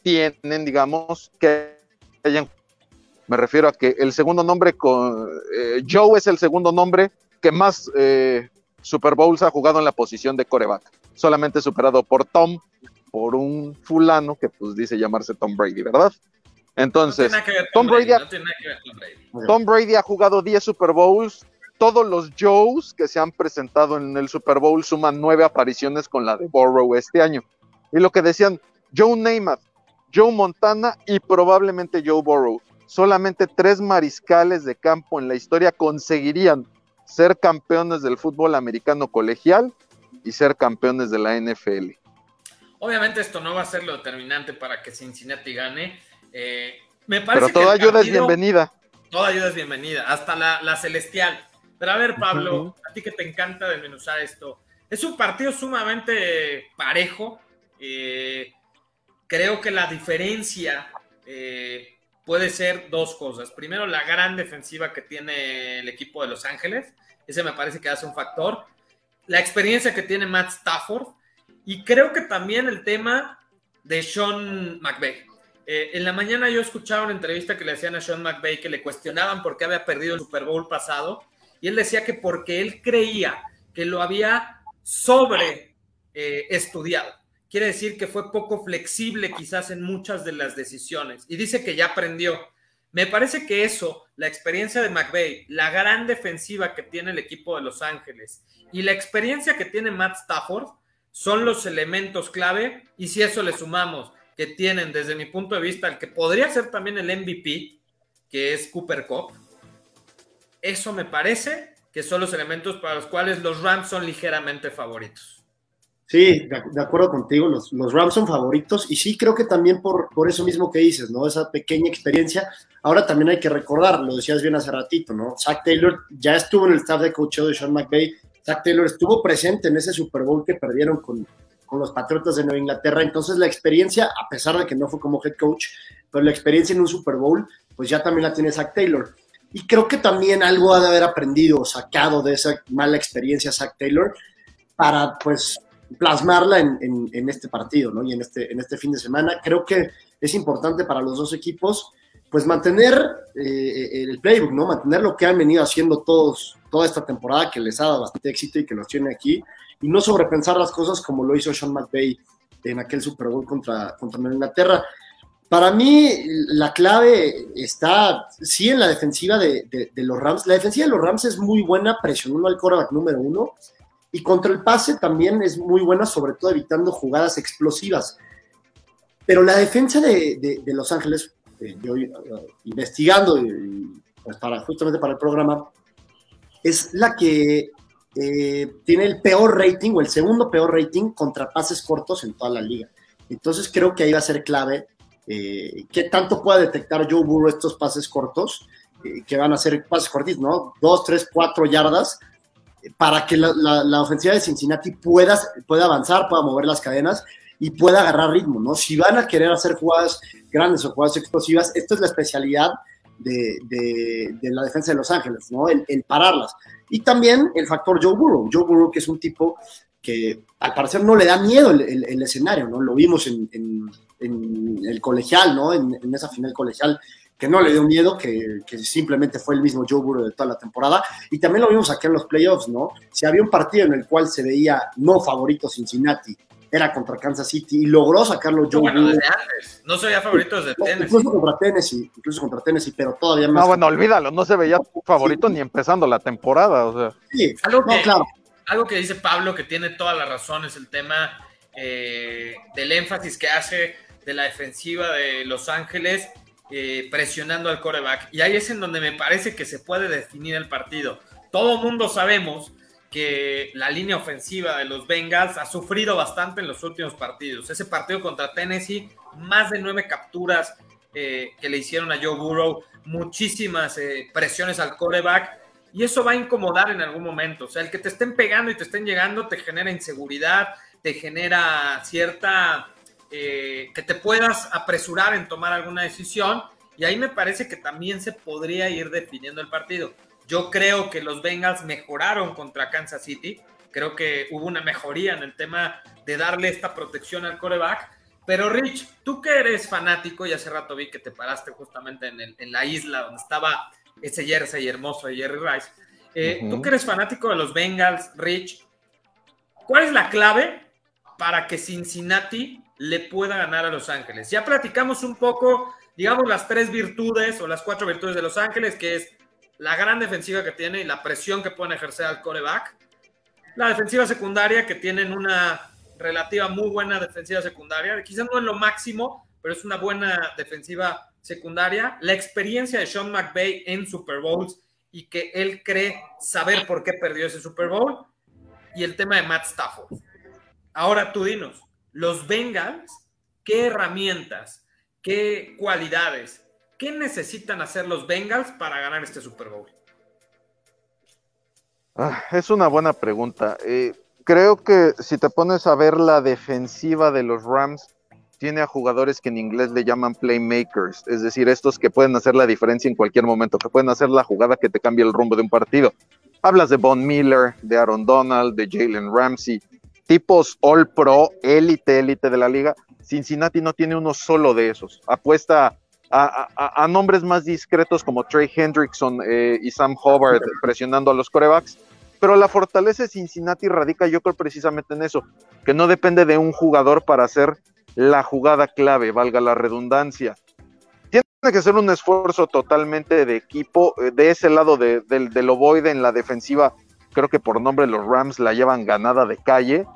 tienen, digamos, que hayan. Me refiero a que el segundo nombre con eh, Joe es el segundo nombre que más eh, Super Bowls ha jugado en la posición de coreback, solamente superado por Tom, por un fulano que pues dice llamarse Tom Brady, ¿verdad? Entonces, Tom, Brady, Tom, Brady, ha jugado 10 Super Bowls. Todos los Joes que se han presentado en el Super Bowl suman nueve apariciones con la de Burrow este año. Y lo que decían, Joe Namath, Joe Montana y probablemente Joe Burrow. Solamente tres mariscales de campo en la historia conseguirían ser campeones del fútbol americano colegial y ser campeones de la NFL. Obviamente esto no va a ser lo determinante para que Cincinnati gane. Eh, me parece Pero toda ayuda es bienvenida. Toda ayuda es bienvenida, hasta la, celestial. Pero a ver, Pablo, a ti que te encanta desmenuzar esto. Es un partido sumamente parejo. Eh, creo que la diferencia eh, puede ser dos cosas. Primero, la gran defensiva que tiene el equipo de Los Ángeles. Ese me parece que hace un factor. La experiencia que tiene Matt Stafford. Y creo que también el tema de Sean McVay. Eh, en la mañana yo escuchaba una entrevista que le hacían a Sean McVay que le cuestionaban por qué había perdido el Super Bowl pasado. Y él decía que porque él creía que lo había sobre eh, estudiado quiere decir que fue poco flexible quizás en muchas de las decisiones. Y dice que ya aprendió. Me parece que eso, la experiencia de McVeigh, la gran defensiva que tiene el equipo de Los Ángeles y la experiencia que tiene Matt Stafford son los elementos clave. Y si eso le sumamos que tienen desde mi punto de vista el que podría ser también el MVP, que es Cooper Cup, eso me parece que son los elementos para los cuales los Rams son ligeramente favoritos. Sí, de, acuerdo contigo, los, los, Rams son favoritos y sí creo que también por, por eso mismo que dices, ¿no? Esa pequeña experiencia. Ahora también hay que recordar, lo decías bien hace ratito, ¿no? Zach Taylor ya estuvo en el staff de coach de Sean McVay, Zach Taylor estuvo presente en ese Super Bowl que perdieron con, con los Patriotas de Nueva Inglaterra, entonces la experiencia, a pesar de que no fue como head coach, pero la experiencia en un Super Bowl, pues ya también la tiene Zach Taylor. Y creo que también algo ha de haber aprendido, sacado de esa mala experiencia Zach Taylor, para pues plasmarla en, en, este partido, ¿no? Y en este, en este fin de semana. Creo que es importante para los dos equipos, pues mantener eh, el playbook, ¿no? Mantener lo que han venido haciendo todos, toda esta temporada, que les ha dado bastante éxito y que los tiene aquí, y no sobrepensar las cosas como lo hizo Sean McVay en aquel Super Bowl contra, contra Inglaterra. Para mí, la clave está, sí, en la defensiva de, de, los Rams. La defensiva de los Rams es muy buena presionando al quarterback número uno, y contra el pase también es muy buena, sobre todo evitando jugadas explosivas. Pero la defensa de, Los Ángeles, eh, yo eh, investigando pues para, justamente para el programa, es la que eh, tiene el peor rating o el segundo peor rating contra pases cortos en toda la liga. Entonces creo que ahí va a ser clave qué tanto pueda detectar Joe Burrow estos pases cortos, que van a ser pases cortitos, ¿no? Dos, tres, cuatro yardas para que la, ofensiva de Cincinnati pueda, pueda avanzar, pueda mover las cadenas y pueda agarrar ritmo, ¿no? Si van a querer hacer jugadas grandes o jugadas explosivas, esto es la especialidad de, la defensa de Los Ángeles, ¿no? El, pararlas. Y también el factor Joe Burrow. Joe Burrow, que es un tipo que al parecer no le da miedo el, escenario, ¿no? Lo vimos en, el colegial, ¿no? En, esa final colegial que no le dio miedo, que, simplemente fue el mismo Joe Burrow de toda la temporada. Y también lo vimos aquí en los playoffs, ¿no? Si había un partido en el cual se veía no favorito Cincinnati, era contra Kansas City y logró sacarlo Joe bueno, Desde antes. No se veía favorito desde Tennessee. Incluso contra Tennessee, incluso contra Tennessee, pero todavía más. No, bueno, olvídalo, no se veía favorito ni empezando la temporada, o sea. Sí, algo que, claro. Algo que dice Pablo que tiene toda la razón es el tema eh, del énfasis que hace de la defensiva de Los Ángeles eh, presionando al coreback. Y ahí es en donde me parece que se puede definir el partido. Todo mundo sabemos que la línea ofensiva de los Bengals ha sufrido bastante en los últimos partidos. Ese partido contra Tennessee, más de nueve capturas eh, que le hicieron a Joe Burrow, muchísimas eh, presiones al coreback. Y eso va a incomodar en algún momento. O sea, el que te estén pegando y te estén llegando te genera inseguridad, te genera cierta eh, que te puedas apresurar en tomar alguna decisión. Y ahí me parece que también se podría ir definiendo el partido. Yo creo que los Bengals mejoraron contra Kansas City. Creo que hubo una mejoría en el tema de darle esta protección al coreback. Pero Rich, tú que eres fanático, y hace rato vi que te paraste justamente en, la isla donde estaba ese jersey hermoso de Jerry Rice. Eh, tú que eres fanático de los Bengals, Rich, ¿cuál es la clave para que Cincinnati le pueda ganar a Los Ángeles. Ya platicamos un poco, digamos, las tres virtudes o las cuatro virtudes de Los Ángeles, que es la gran defensiva que tiene y la presión que pueden ejercer al coreback. La defensiva secundaria, que tienen una relativa muy buena defensiva secundaria. Quizás no es lo máximo, pero es una buena defensiva secundaria. La experiencia de Sean McVay en Super Bowls y que él cree saber por qué perdió ese Super Bowl. Y el tema de Matt Stafford. Ahora tú dinos, los Bengals, ¿qué herramientas, qué cualidades, qué necesitan hacer los Bengals para ganar este Super Bowl? Ah, es una buena pregunta. Eh, creo que si te pones a ver la defensiva de los Rams, tiene a jugadores que en inglés le llaman playmakers, es decir, estos que pueden hacer la diferencia en cualquier momento, que pueden hacer la jugada que te cambie el rumbo de un partido. Hablas de Von Miller, de Aaron Donald, de Jalen Ramsey, tipos all pro, élite, élite de la liga. Cincinnati no tiene uno solo de esos. Apuesta a, nombres más discretos como Trey Hendrickson eh, y Sam Hubbard [LAUGHS] presionando a los corebacks pero la fortaleza de Cincinnati radica yo creo precisamente en eso, que no depende de un jugador para hacer la jugada clave, valga la redundancia. Tiene que ser un esfuerzo totalmente de equipo. Eh, de ese lado de, del ovoide en la defensiva, creo que por nombre los Rams la llevan ganada de calle.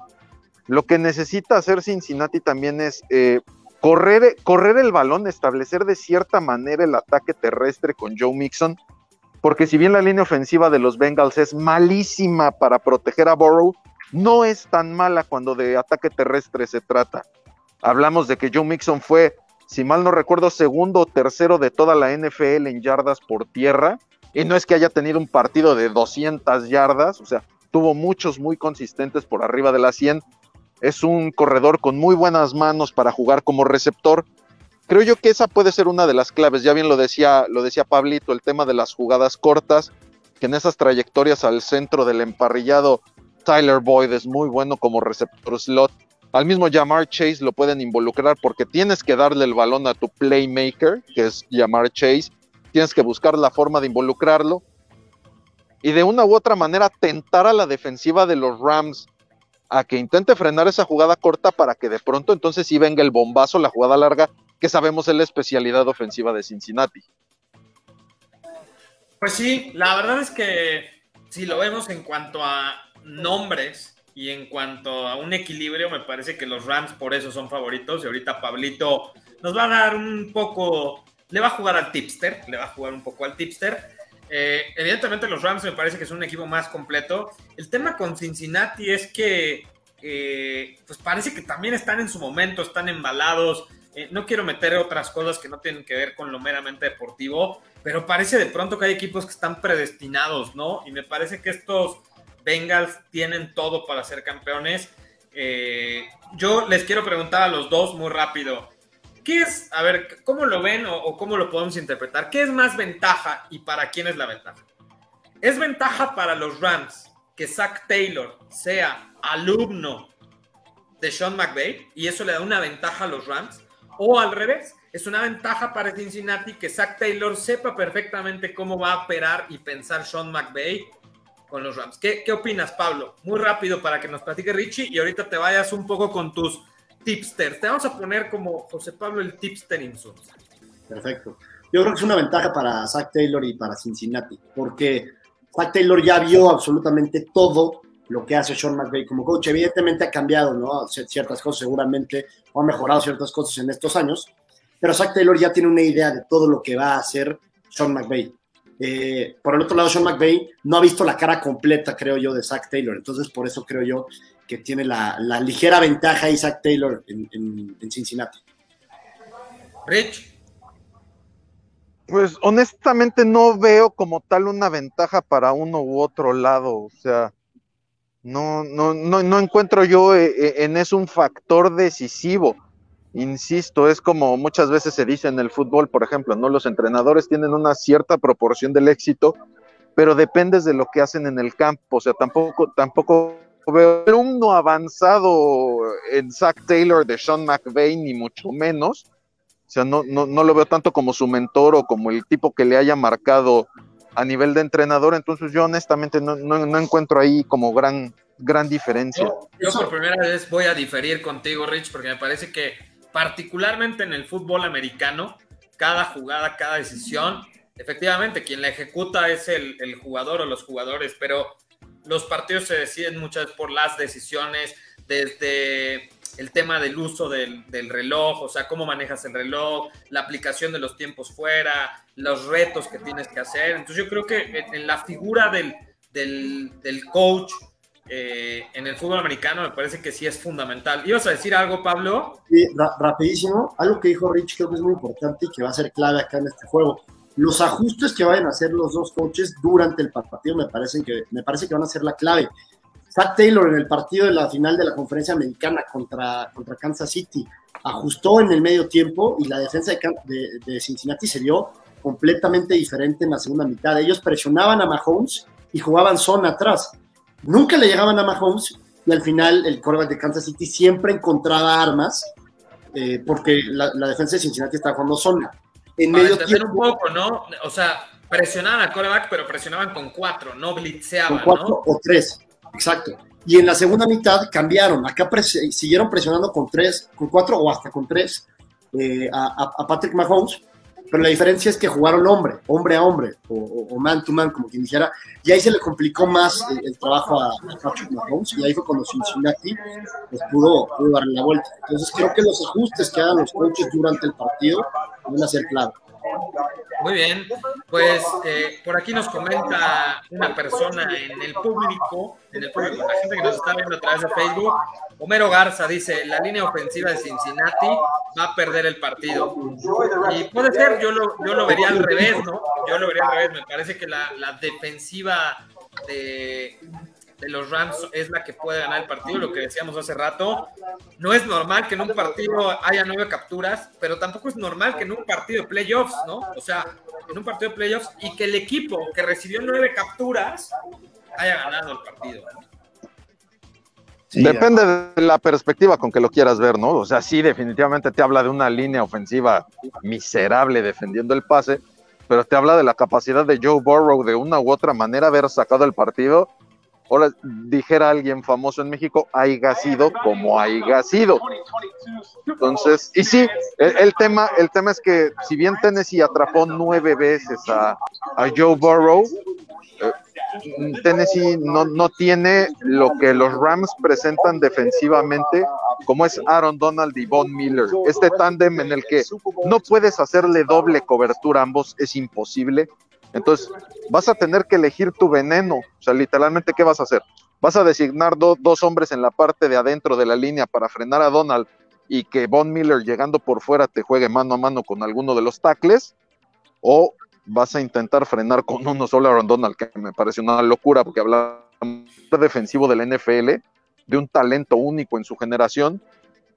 Lo que necesita hacer Cincinnati también es eh, correr, correr el balón, establecer de cierta manera el ataque terrestre con Joe Mixon porque si bien la línea ofensiva de los Bengals es malísima para proteger a Burrow, no es tan mala cuando de ataque terrestre se trata. Hablamos de que Joe Mixon fue, si mal no recuerdo, segundo o tercero de toda la NFL en yardas por tierra, y no es que haya tenido un partido de 200 yardas, o sea, tuvo muchos muy consistentes por arriba de las 100. Es un corredor con muy buenas manos para jugar como receptor, creo yo que esa puede ser una de las claves. Ya bien lo decía, lo decía Pablito, el tema de las jugadas cortas, que en esas trayectorias al centro del emparrillado, Tyler Boyd es muy bueno como receptor slot. Al mismo Jamar Chase lo pueden involucrar porque tienes que darle el balón a tu playmaker, que es Jamar Chase. Tienes que buscar la forma de involucrarlo. Y de una u otra manera tentar a la defensiva de los Rams a que intente frenar esa jugada corta para que de pronto entonces sí venga el bombazo, la jugada larga que sabemos es la especialidad ofensiva de Cincinnati. Pues sí, la verdad es que si lo vemos en cuanto a nombres y en cuanto a un equilibrio, me parece que los Rams por eso son favoritos y ahorita Pablito nos va a dar un poco, le va a jugar al tipster, le va a jugar un poco al tipster. Eh, evidentemente los Rams me parece que es un equipo más completo. El tema con Cincinnati es que eh, pues parece que también están en su momento, están embalados, eh, no quiero meter otras cosas que no tienen que ver con lo meramente deportivo, pero parece de pronto que hay equipos que están predestinados, ¿no? Y me parece que estos Bengals tienen todo para ser campeones. Yo les quiero preguntar a los dos muy rápido. ¿Qué es, a ver, cómo lo ven o, cómo lo podemos interpretar? ¿Qué es más ventaja y para quién es la ventaja? ¿Es ventaja para los Rams que Zach Taylor sea alumno de Sean McVay y eso le da una ventaja a los Rams? O al revés, es una ventaja para Cincinnati que Zach Taylor sepa perfectamente cómo va a operar y pensar Sean McVay con los Rams. ¿Qué, ¿Qué, opinas, Pablo? Muy rápido para que nos platique Richie y ahorita te vayas un poco con tus tipsters. Te vamos a poner como José Pablo el tipster insulto. Perfecto. Yo creo que es una ventaja para Zach Taylor y para Cincinnati, porque Zach Taylor ya vio absolutamente todo lo que hace Sean McVay como coach. Evidentemente ha cambiado, ¿no? Ciertas cosas seguramente, o ha mejorado ciertas cosas en estos años, pero Zach Taylor ya tiene una idea de todo lo que va a hacer Sean McVay. Eh, por el otro lado, Sean McVay no ha visto la cara completa, creo yo, de Zach Taylor. Entonces, por eso creo yo que tiene la, ligera ventaja Zach Taylor en, en Cincinnati. Rich. Pues honestamente no veo como tal una ventaja para uno u otro lado. O sea, no, no, no, no encuentro yo eh, eh, en eso un factor decisivo. Insisto, es como muchas veces se dice en el fútbol, por ejemplo, ¿no? Los entrenadores tienen una cierta proporción del éxito, pero dependes de lo que hacen en el campo. O sea, tampoco, tampoco veo uno avanzado en Zach Taylor de Sean McVay, ni mucho menos. O sea, no, no, no lo veo tanto como su mentor o como el tipo que le haya marcado a nivel de entrenador, entonces yo honestamente no, no, encuentro ahí como gran, gran diferencia. Yo, por primera vez voy a diferir contigo, Rich, porque me parece que particularmente en el fútbol americano, cada jugada, cada decisión, efectivamente, quien la ejecuta es el, el jugador o los jugadores, pero los partidos se deciden muchas veces por las decisiones, desde el tema del uso del, reloj, o sea, cómo manejas el reloj, la aplicación de los tiempos fuera, los retos que tienes que hacer. Entonces yo creo que en, la figura del, del, coach eh, en el fútbol americano me parece que sí es fundamental. ¿Ibas a decir algo, Pablo? Sí, rapidísimo. Algo que dijo Rich creo que es muy importante y que va a ser clave acá en este juego. Los ajustes que vayan a hacer los dos coaches durante el partido me, parecen que, me parece que van a ser la clave. Zach Taylor en el partido de la final de la conferencia americana contra, contra Kansas City ajustó en el medio tiempo y la defensa de, Cincinnati se vio completamente diferente en la segunda mitad. Ellos presionaban a Mahomes y jugaban zona atrás nunca le llegaban a Mahomes y al final el quarterback de Kansas City siempre encontraba armas eh, porque la, defensa de Cincinnati estaba jugando zona. En medio tiempo, un poco, ¿no? O sea, presionaban al quarterback, pero presionaban con cuatro, no blitzeaban, con cuatro o tres, exacto. Y en la segunda mitad cambiaron. Acá siguieron presionando con tres, con cuatro o hasta con tres eh, a, a Patrick Mahomes pero la diferencia es que jugaron hombre, hombre a hombre, o, man to man, como quien dijera, y ahí se le complicó más el, trabajo a, Patrick Mahomes, y ahí fue cuando Cincinnati pues, pudo, pudo darle la vuelta. Entonces creo que los ajustes que hagan los coaches durante el partido van a ser clave. Muy bien, pues eh, por aquí nos comenta una persona en el público, en el público, la gente que nos está viendo a través de Facebook, Homero Garza dice, la línea ofensiva de Cincinnati va a perder el partido. Y puede ser, yo lo, yo lo vería al revés, ¿no? Yo lo vería al revés, me parece que la, la defensiva de, de los Rams es la que puede ganar el partido, lo que decíamos hace rato. No es normal que en un partido haya nueve capturas, pero tampoco es normal que en un partido de playoffs, ¿no? O sea, en un partido de playoffs y que el equipo que recibió nueve capturas haya ganado el partido. Depende de la perspectiva con que lo quieras ver, ¿no? O sea, sí, definitivamente te habla de una línea ofensiva miserable defendiendo el pase, pero te habla de la capacidad de Joe Burrow de una u otra manera haber sacado el partido ahora dijera alguien famoso en México, haya sido como haya sido. Entonces, y sí, el, tema, el tema es que si bien Tennessee atrapó nueve veces a, Joe Burrow, eh, Tennessee no, no tiene lo que los Rams presentan defensivamente, como es Aaron Donald y Von Miller. Este tándem en el que no puedes hacerle doble cobertura a ambos es imposible. Entonces, vas a tener que elegir tu veneno. O sea, literalmente, ¿qué vas a hacer? ¿Vas a designar dos hombres en la parte de adentro de la línea para frenar a Donald y que Von Miller llegando por fuera te juegue mano a mano con alguno de los tackles? ¿O vas a intentar frenar con uno solo a Donald, que me parece una locura porque habla defensivo del NFL, de un talento único en su generación,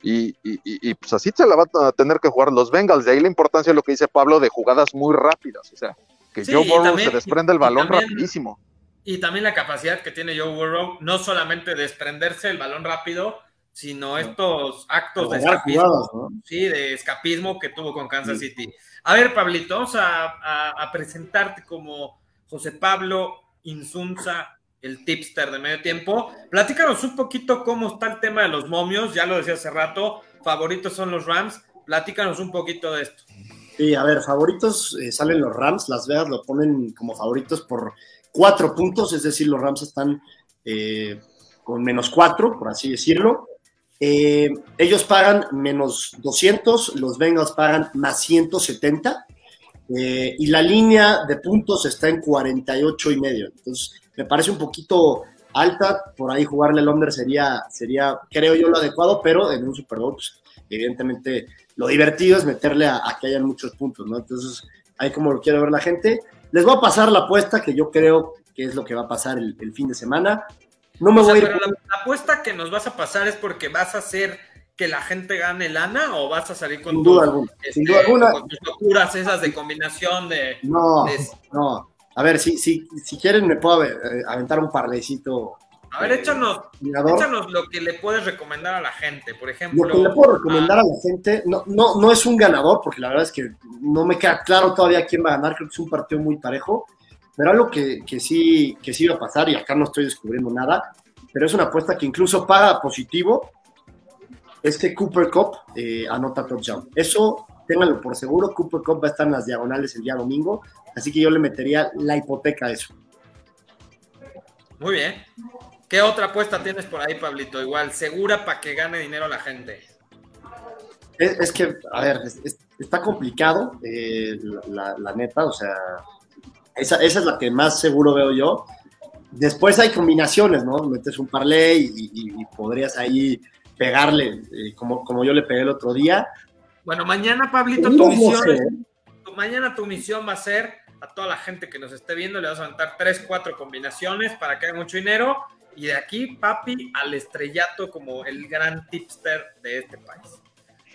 y, y, pues así se la van a tener que jugar los Bengals. De ahí la importancia de lo que dice Pablo de jugadas muy rápidas. O sea, que Joe Burrow se desprende el balón rapidísimo. Y también la capacidad que tiene Joe Burrow, no solamente desprenderse el balón rápido, sino estos actos de escapismo, sí, de escapismo que tuvo con Kansas City. A ver, Pablito, vamos a, presentarte como José Pablo Insunza, el tipster de medio tiempo. Platícanos un poquito cómo está el tema de los momios, ya lo decía hace rato, favoritos son los Rams, platícanos un poquito de esto. Sí, a ver, favoritos eh, salen los Rams, Las Vegas lo ponen como favoritos por cuatro puntos, es decir, los Rams están eh, con menos cuatro, por así decirlo. Eh, ellos pagan menos 200, los Bengals pagan más 170 y la línea de puntos está en 48 y medio. Entonces, me parece un poquito alta, por ahí jugarle el under sería, sería, creo yo, lo adecuado, pero en un Super Bowl, pues, evidentemente lo divertido es meterle a, que hayan muchos puntos, ¿no? Entonces, ahí como lo quiere ver la gente. Les voy a pasar la apuesta que yo creo que es lo que va a pasar el, fin de semana. No me voy a ir... Pero la, apuesta que nos vas a pasar es porque vas a hacer que la gente gane lana o vas a salir con sin duda alguna, sin duda este, alguna. tus locuras esas de combinación de no no a ver si si si quieren me puedo aventar un parlecito a ver, échanos, échanos, lo que le puedes recomendar a la gente, por ejemplo. Lo que le puedo recomendar a, la gente, no, no, no es un ganador, porque la verdad es que no me queda claro todavía quién va a ganar, creo que es un partido muy parejo, pero algo que, que, sí, que sí va a pasar, y acá no estoy descubriendo nada, pero es una apuesta que incluso paga positivo, este Cooper Cup eh, anota touchdown. Eso, ténganlo por seguro, Cooper Cup va a estar en las diagonales el día domingo, así que yo le metería la hipoteca a eso. Muy bien. ¿Qué otra apuesta tienes por ahí, Pablito? Igual, segura para que gane dinero la gente. Es, que, a ver, está complicado, eh, la, neta, o sea, esa, es la que más seguro veo yo. después hay combinaciones, ¿no? Metes un parlay y, podrías ahí pegarle, eh, como, como yo le pegué el otro día. Bueno, mañana, Pablito, tu misión, ¿eh? mañana tu misión va a ser a toda la gente que nos esté viendo, le vas a levantar tres, cuatro combinaciones para que haga mucho dinero. Y de aquí, papi, al estrellato como el gran tipster de este país.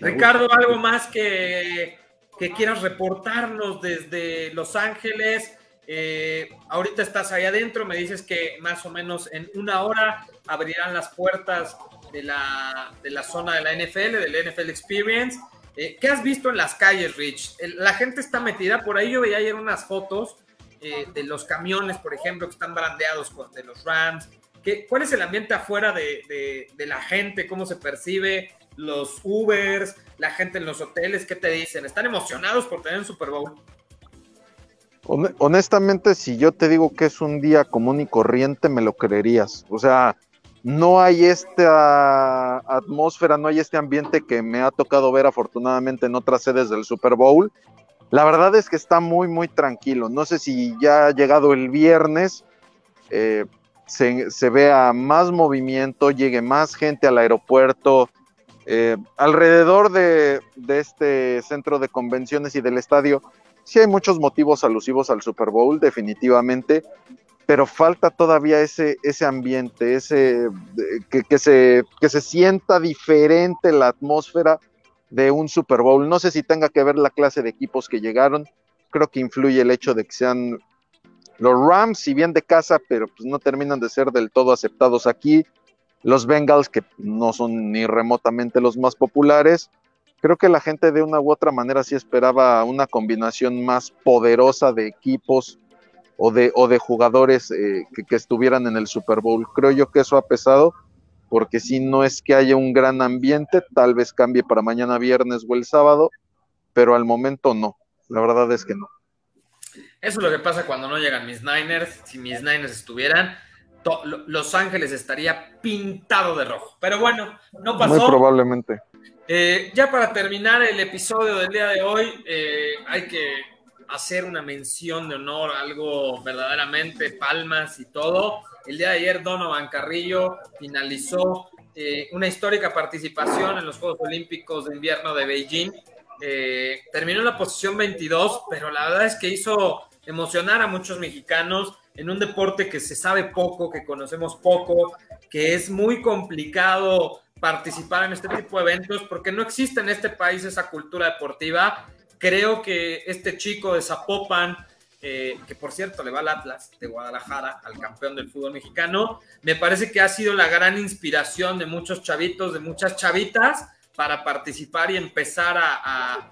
Ricardo, ¿algo más que, que quieras reportarnos desde Los Ángeles? Eh, ahorita estás ahí adentro, me dices que más o menos en una hora abrirán las puertas de la, de la zona de la NFL, del NFL Experience. Eh, ¿Qué has visto en las calles, Rich? La gente está metida, por ahí yo veía ayer unas fotos eh, de los camiones, por ejemplo, que están brandeados de los Rams. ¿Qué, ¿Cuál es el ambiente afuera de, de, la gente? ¿Cómo se percibe? Los Ubers, la gente en los hoteles, ¿qué te dicen? ¿Están emocionados por tener un Super Bowl? Honestamente, si yo te digo que es un día común y corriente, me lo creerías. O sea, no hay esta atmósfera, no hay este ambiente que me ha tocado ver afortunadamente en otras sedes del Super Bowl. La verdad es que está muy, muy tranquilo. No sé si ya ha llegado el viernes, eh, se, vea más movimiento, llegue más gente al aeropuerto. Eh, alrededor de, de este centro de convenciones y del estadio, sí hay muchos motivos alusivos al Super Bowl, definitivamente, pero falta todavía ese, ese ambiente, ese que, se, que se sienta diferente la atmósfera de un Super Bowl. No sé si tenga que ver la clase de equipos que llegaron, creo que influye el hecho de que sean los Rams, si bien de casa, pero pues no terminan de ser del todo aceptados aquí. Los Bengals, que no son ni remotamente los más populares. Creo que la gente de una u otra manera sí esperaba una combinación más poderosa de equipos o de, jugadores eh, que, estuvieran en el Super Bowl. Creo yo que eso ha pesado, porque si no es que haya un gran ambiente, tal vez cambie para mañana viernes o el sábado, pero al momento no, la verdad es que no. Eso es lo que pasa cuando no llegan mis Niners. Si mis Niners estuvieran, Los Ángeles estaría pintado de rojo. Pero bueno, no pasó. Muy probablemente. Eh, ya para terminar el episodio del día de hoy, eh, hay que hacer una mención de honor, algo verdaderamente palmas y todo. El día de ayer Donovan Carrillo finalizó eh, una histórica participación en los Juegos Olímpicos de Invierno de Beijing. Eh, terminó en la posición 22, pero la verdad es que hizo emocionar a muchos mexicanos en un deporte que se sabe poco, que conocemos poco, que es muy complicado participar en este tipo de eventos porque no existe en este país esa cultura deportiva Creo que este chico de Zapopan, eh, que por cierto le va al Atlas de Guadalajara, al campeón del fútbol mexicano, me parece que ha sido la gran inspiración de muchos chavitos, de muchas chavitas, para participar y empezar a,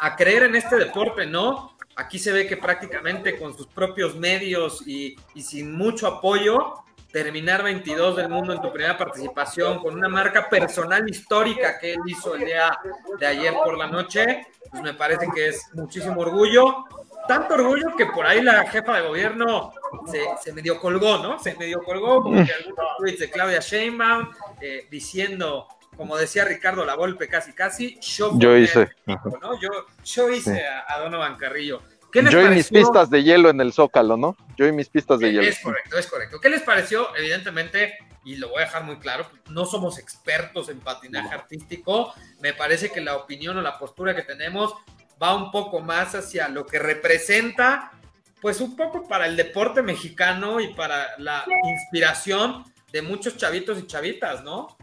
a, creer en este deporte, ¿no? Aquí se ve que prácticamente con sus propios medios y, y sin mucho apoyo, terminar 22 del mundo en tu primera participación con una marca personal histórica que él hizo el día de ayer por la noche, pues me parece que es muchísimo orgullo. Tanto orgullo que por ahí la jefa de gobierno se, se medio colgó, ¿no? Se medio colgó, como que algunos tweets de Claudia Sheinbaum eh, diciendo, como decía Ricardo La Volpe casi casi, yo, yo hice. ¿no? Yo, yo hice a, a Donovan Carrillo. Yo y mis pistas de hielo en el Zócalo, ¿no? Yo y mis pistas de hielo. Es correcto, es correcto. ¿Qué les pareció? Evidentemente, y lo voy a dejar muy claro, no somos expertos en patinaje artístico. Me parece que la opinión o la postura que tenemos va un poco más hacia lo que representa, pues un poco para el deporte mexicano y para la inspiración de muchos chavitos y chavitas, ¿no?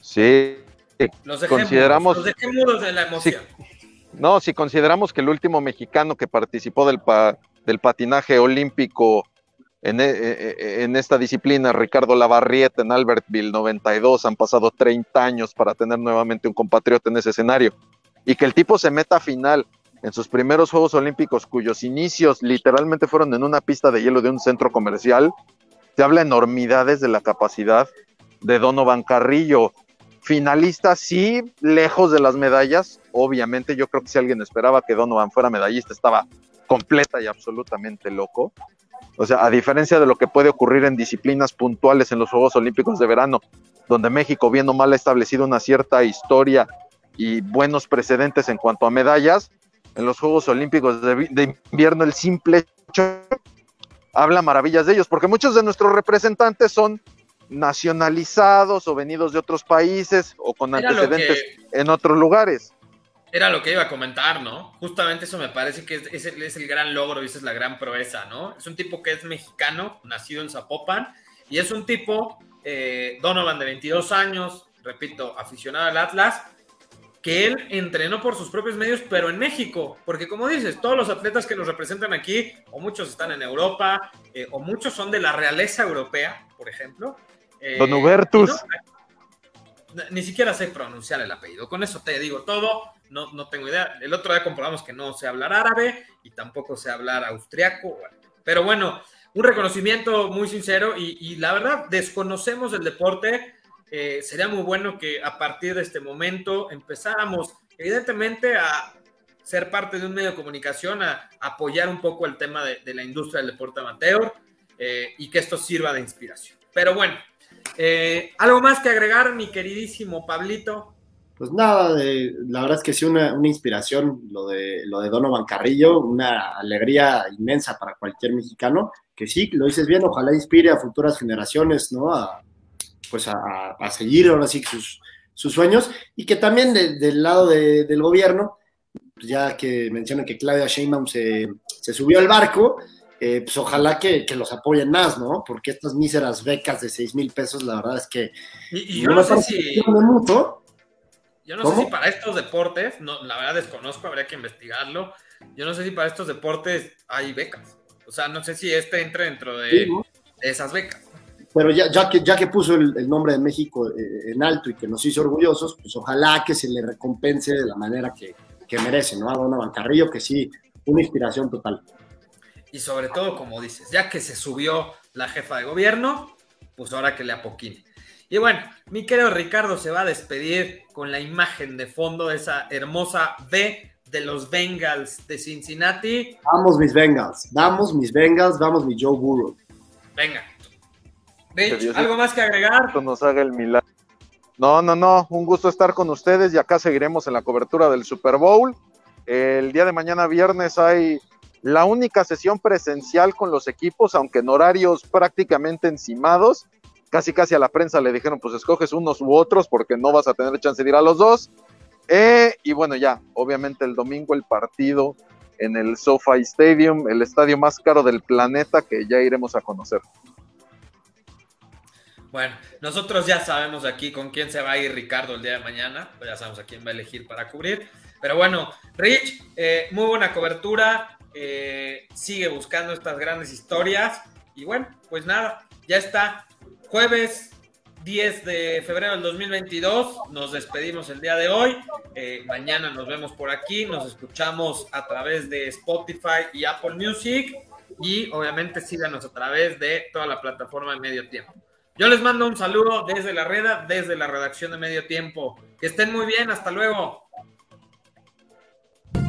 Sí. Los dejemos, consideramos. Los dejemos de la emoción. No, si consideramos que el último mexicano que participó del, del patinaje olímpico en, e, e, e, esta disciplina, Ricardo Lavarrieta en Albertville 92, han pasado 30 años para tener nuevamente un compatriota en ese escenario. Y que el tipo se meta a final en sus primeros Juegos Olímpicos, cuyos inicios literalmente fueron en una pista de hielo de un centro comercial, te habla enormidades de la capacidad de Donovan Carrillo, Finalista, sí, lejos de las medallas. Obviamente, yo creo que si alguien esperaba que Donovan fuera medallista, estaba completa y absolutamente loco. O sea, a diferencia de lo que puede ocurrir en disciplinas puntuales en los Juegos Olímpicos de verano, donde México, bien o mal, ha establecido una cierta historia y buenos precedentes en cuanto a medallas, en los Juegos Olímpicos de, invierno el simple hecho habla maravillas de ellos, porque muchos de nuestros representantes son nacionalizados o venidos de otros países o con antecedentes en otros lugares. Era lo que iba a comentar, ¿no? Justamente eso me parece que es, el, gran logro y esa es la gran proeza, ¿no? Es un tipo que es mexicano, nacido en Zapopan, y es un tipo, eh, Donovan de 22 años, repito, aficionado al Atlas, que él entrenó por sus propios medios, pero en México, porque como dices, todos los atletas que nos representan aquí, o muchos están en Europa, eh, o muchos son de la realeza europea, por ejemplo. Eh, Don Hubertus. ni siquiera sé pronunciar el apellido, con eso te digo todo, no, no tengo idea. El otro día comprobamos que no sé hablar árabe y tampoco sé hablar austriaco, pero bueno, un reconocimiento muy sincero y, y la verdad, desconocemos el deporte eh, sería muy bueno que a partir de este momento empezáramos, evidentemente, a ser parte de un medio de comunicación, a, apoyar un poco el tema de, la industria del deporte amateur eh, y que esto sirva de inspiración. Pero bueno, eh, ¿algo más que agregar, mi queridísimo Pablito? Pues nada, la verdad es que sí, una, inspiración lo de, lo de Donovan Carrillo, una alegría inmensa para cualquier mexicano, que sí, lo dices bien, ojalá inspire a futuras generaciones, ¿no? A, pues a, seguir ahora sí sus, sueños y que también del lado del gobierno, ya que mencionan que Claudia Sheinbaum se subió al barco, eh, pues ojalá que, que, los apoyen más, ¿no? Porque estas míseras becas de 6 mil pesos, la verdad es que... Y, yo no, sé si... Mucho. Yo no sé si para estos deportes, no, la verdad desconozco, habría que investigarlo. Yo no sé si para estos deportes hay becas. O sea, no sé si este entra dentro de esas becas pero ya, ya, que, ya que puso el, nombre de México eh, en alto y que nos hizo orgullosos, pues ojalá que se le recompense de la manera que, que merece, ¿no? A Don Bancarrillo, que sí, una inspiración total. Y sobre todo, como dices, ya que se subió la jefa de gobierno, pues ahora que le apoquine. Y bueno, mi querido Ricardo se va a despedir con la imagen de fondo de esa hermosa B de los Bengals de Cincinnati. Vamos mis Bengals, vamos mis Bengals, vamos mi Joe Burrow. Venga, ¿algo más que agregar? Nos haga el milagro. No, no, no, un gusto estar con ustedes y acá seguiremos en la cobertura del Super Bowl. El día de mañana viernes hay la única sesión presencial con los equipos, aunque en horarios prácticamente encimados. Casi casi a la prensa le dijeron, pues escoges unos u otros porque no vas a tener chance de ir a los dos. Eh, y bueno, ya, obviamente el domingo el partido en el SoFi Stadium, el estadio más caro del planeta que ya iremos a conocer. Bueno, nosotros ya sabemos aquí con quién se va a ir Ricardo el día de mañana, pues ya sabemos a quién va a elegir para cubrir. Pero bueno, Rich, eh, muy buena cobertura, eh, sigue buscando estas grandes historias y bueno, pues nada, ya está. Jueves 10 de febrero del 2022, nos despedimos el día de hoy. Eh, mañana nos vemos por aquí, nos escuchamos a través de Spotify y Apple Music y obviamente síganos a través de toda la plataforma de medio tiempo. Yo les mando un saludo desde la reda, desde la redacción de Medio Tiempo. Que estén muy bien, hasta luego.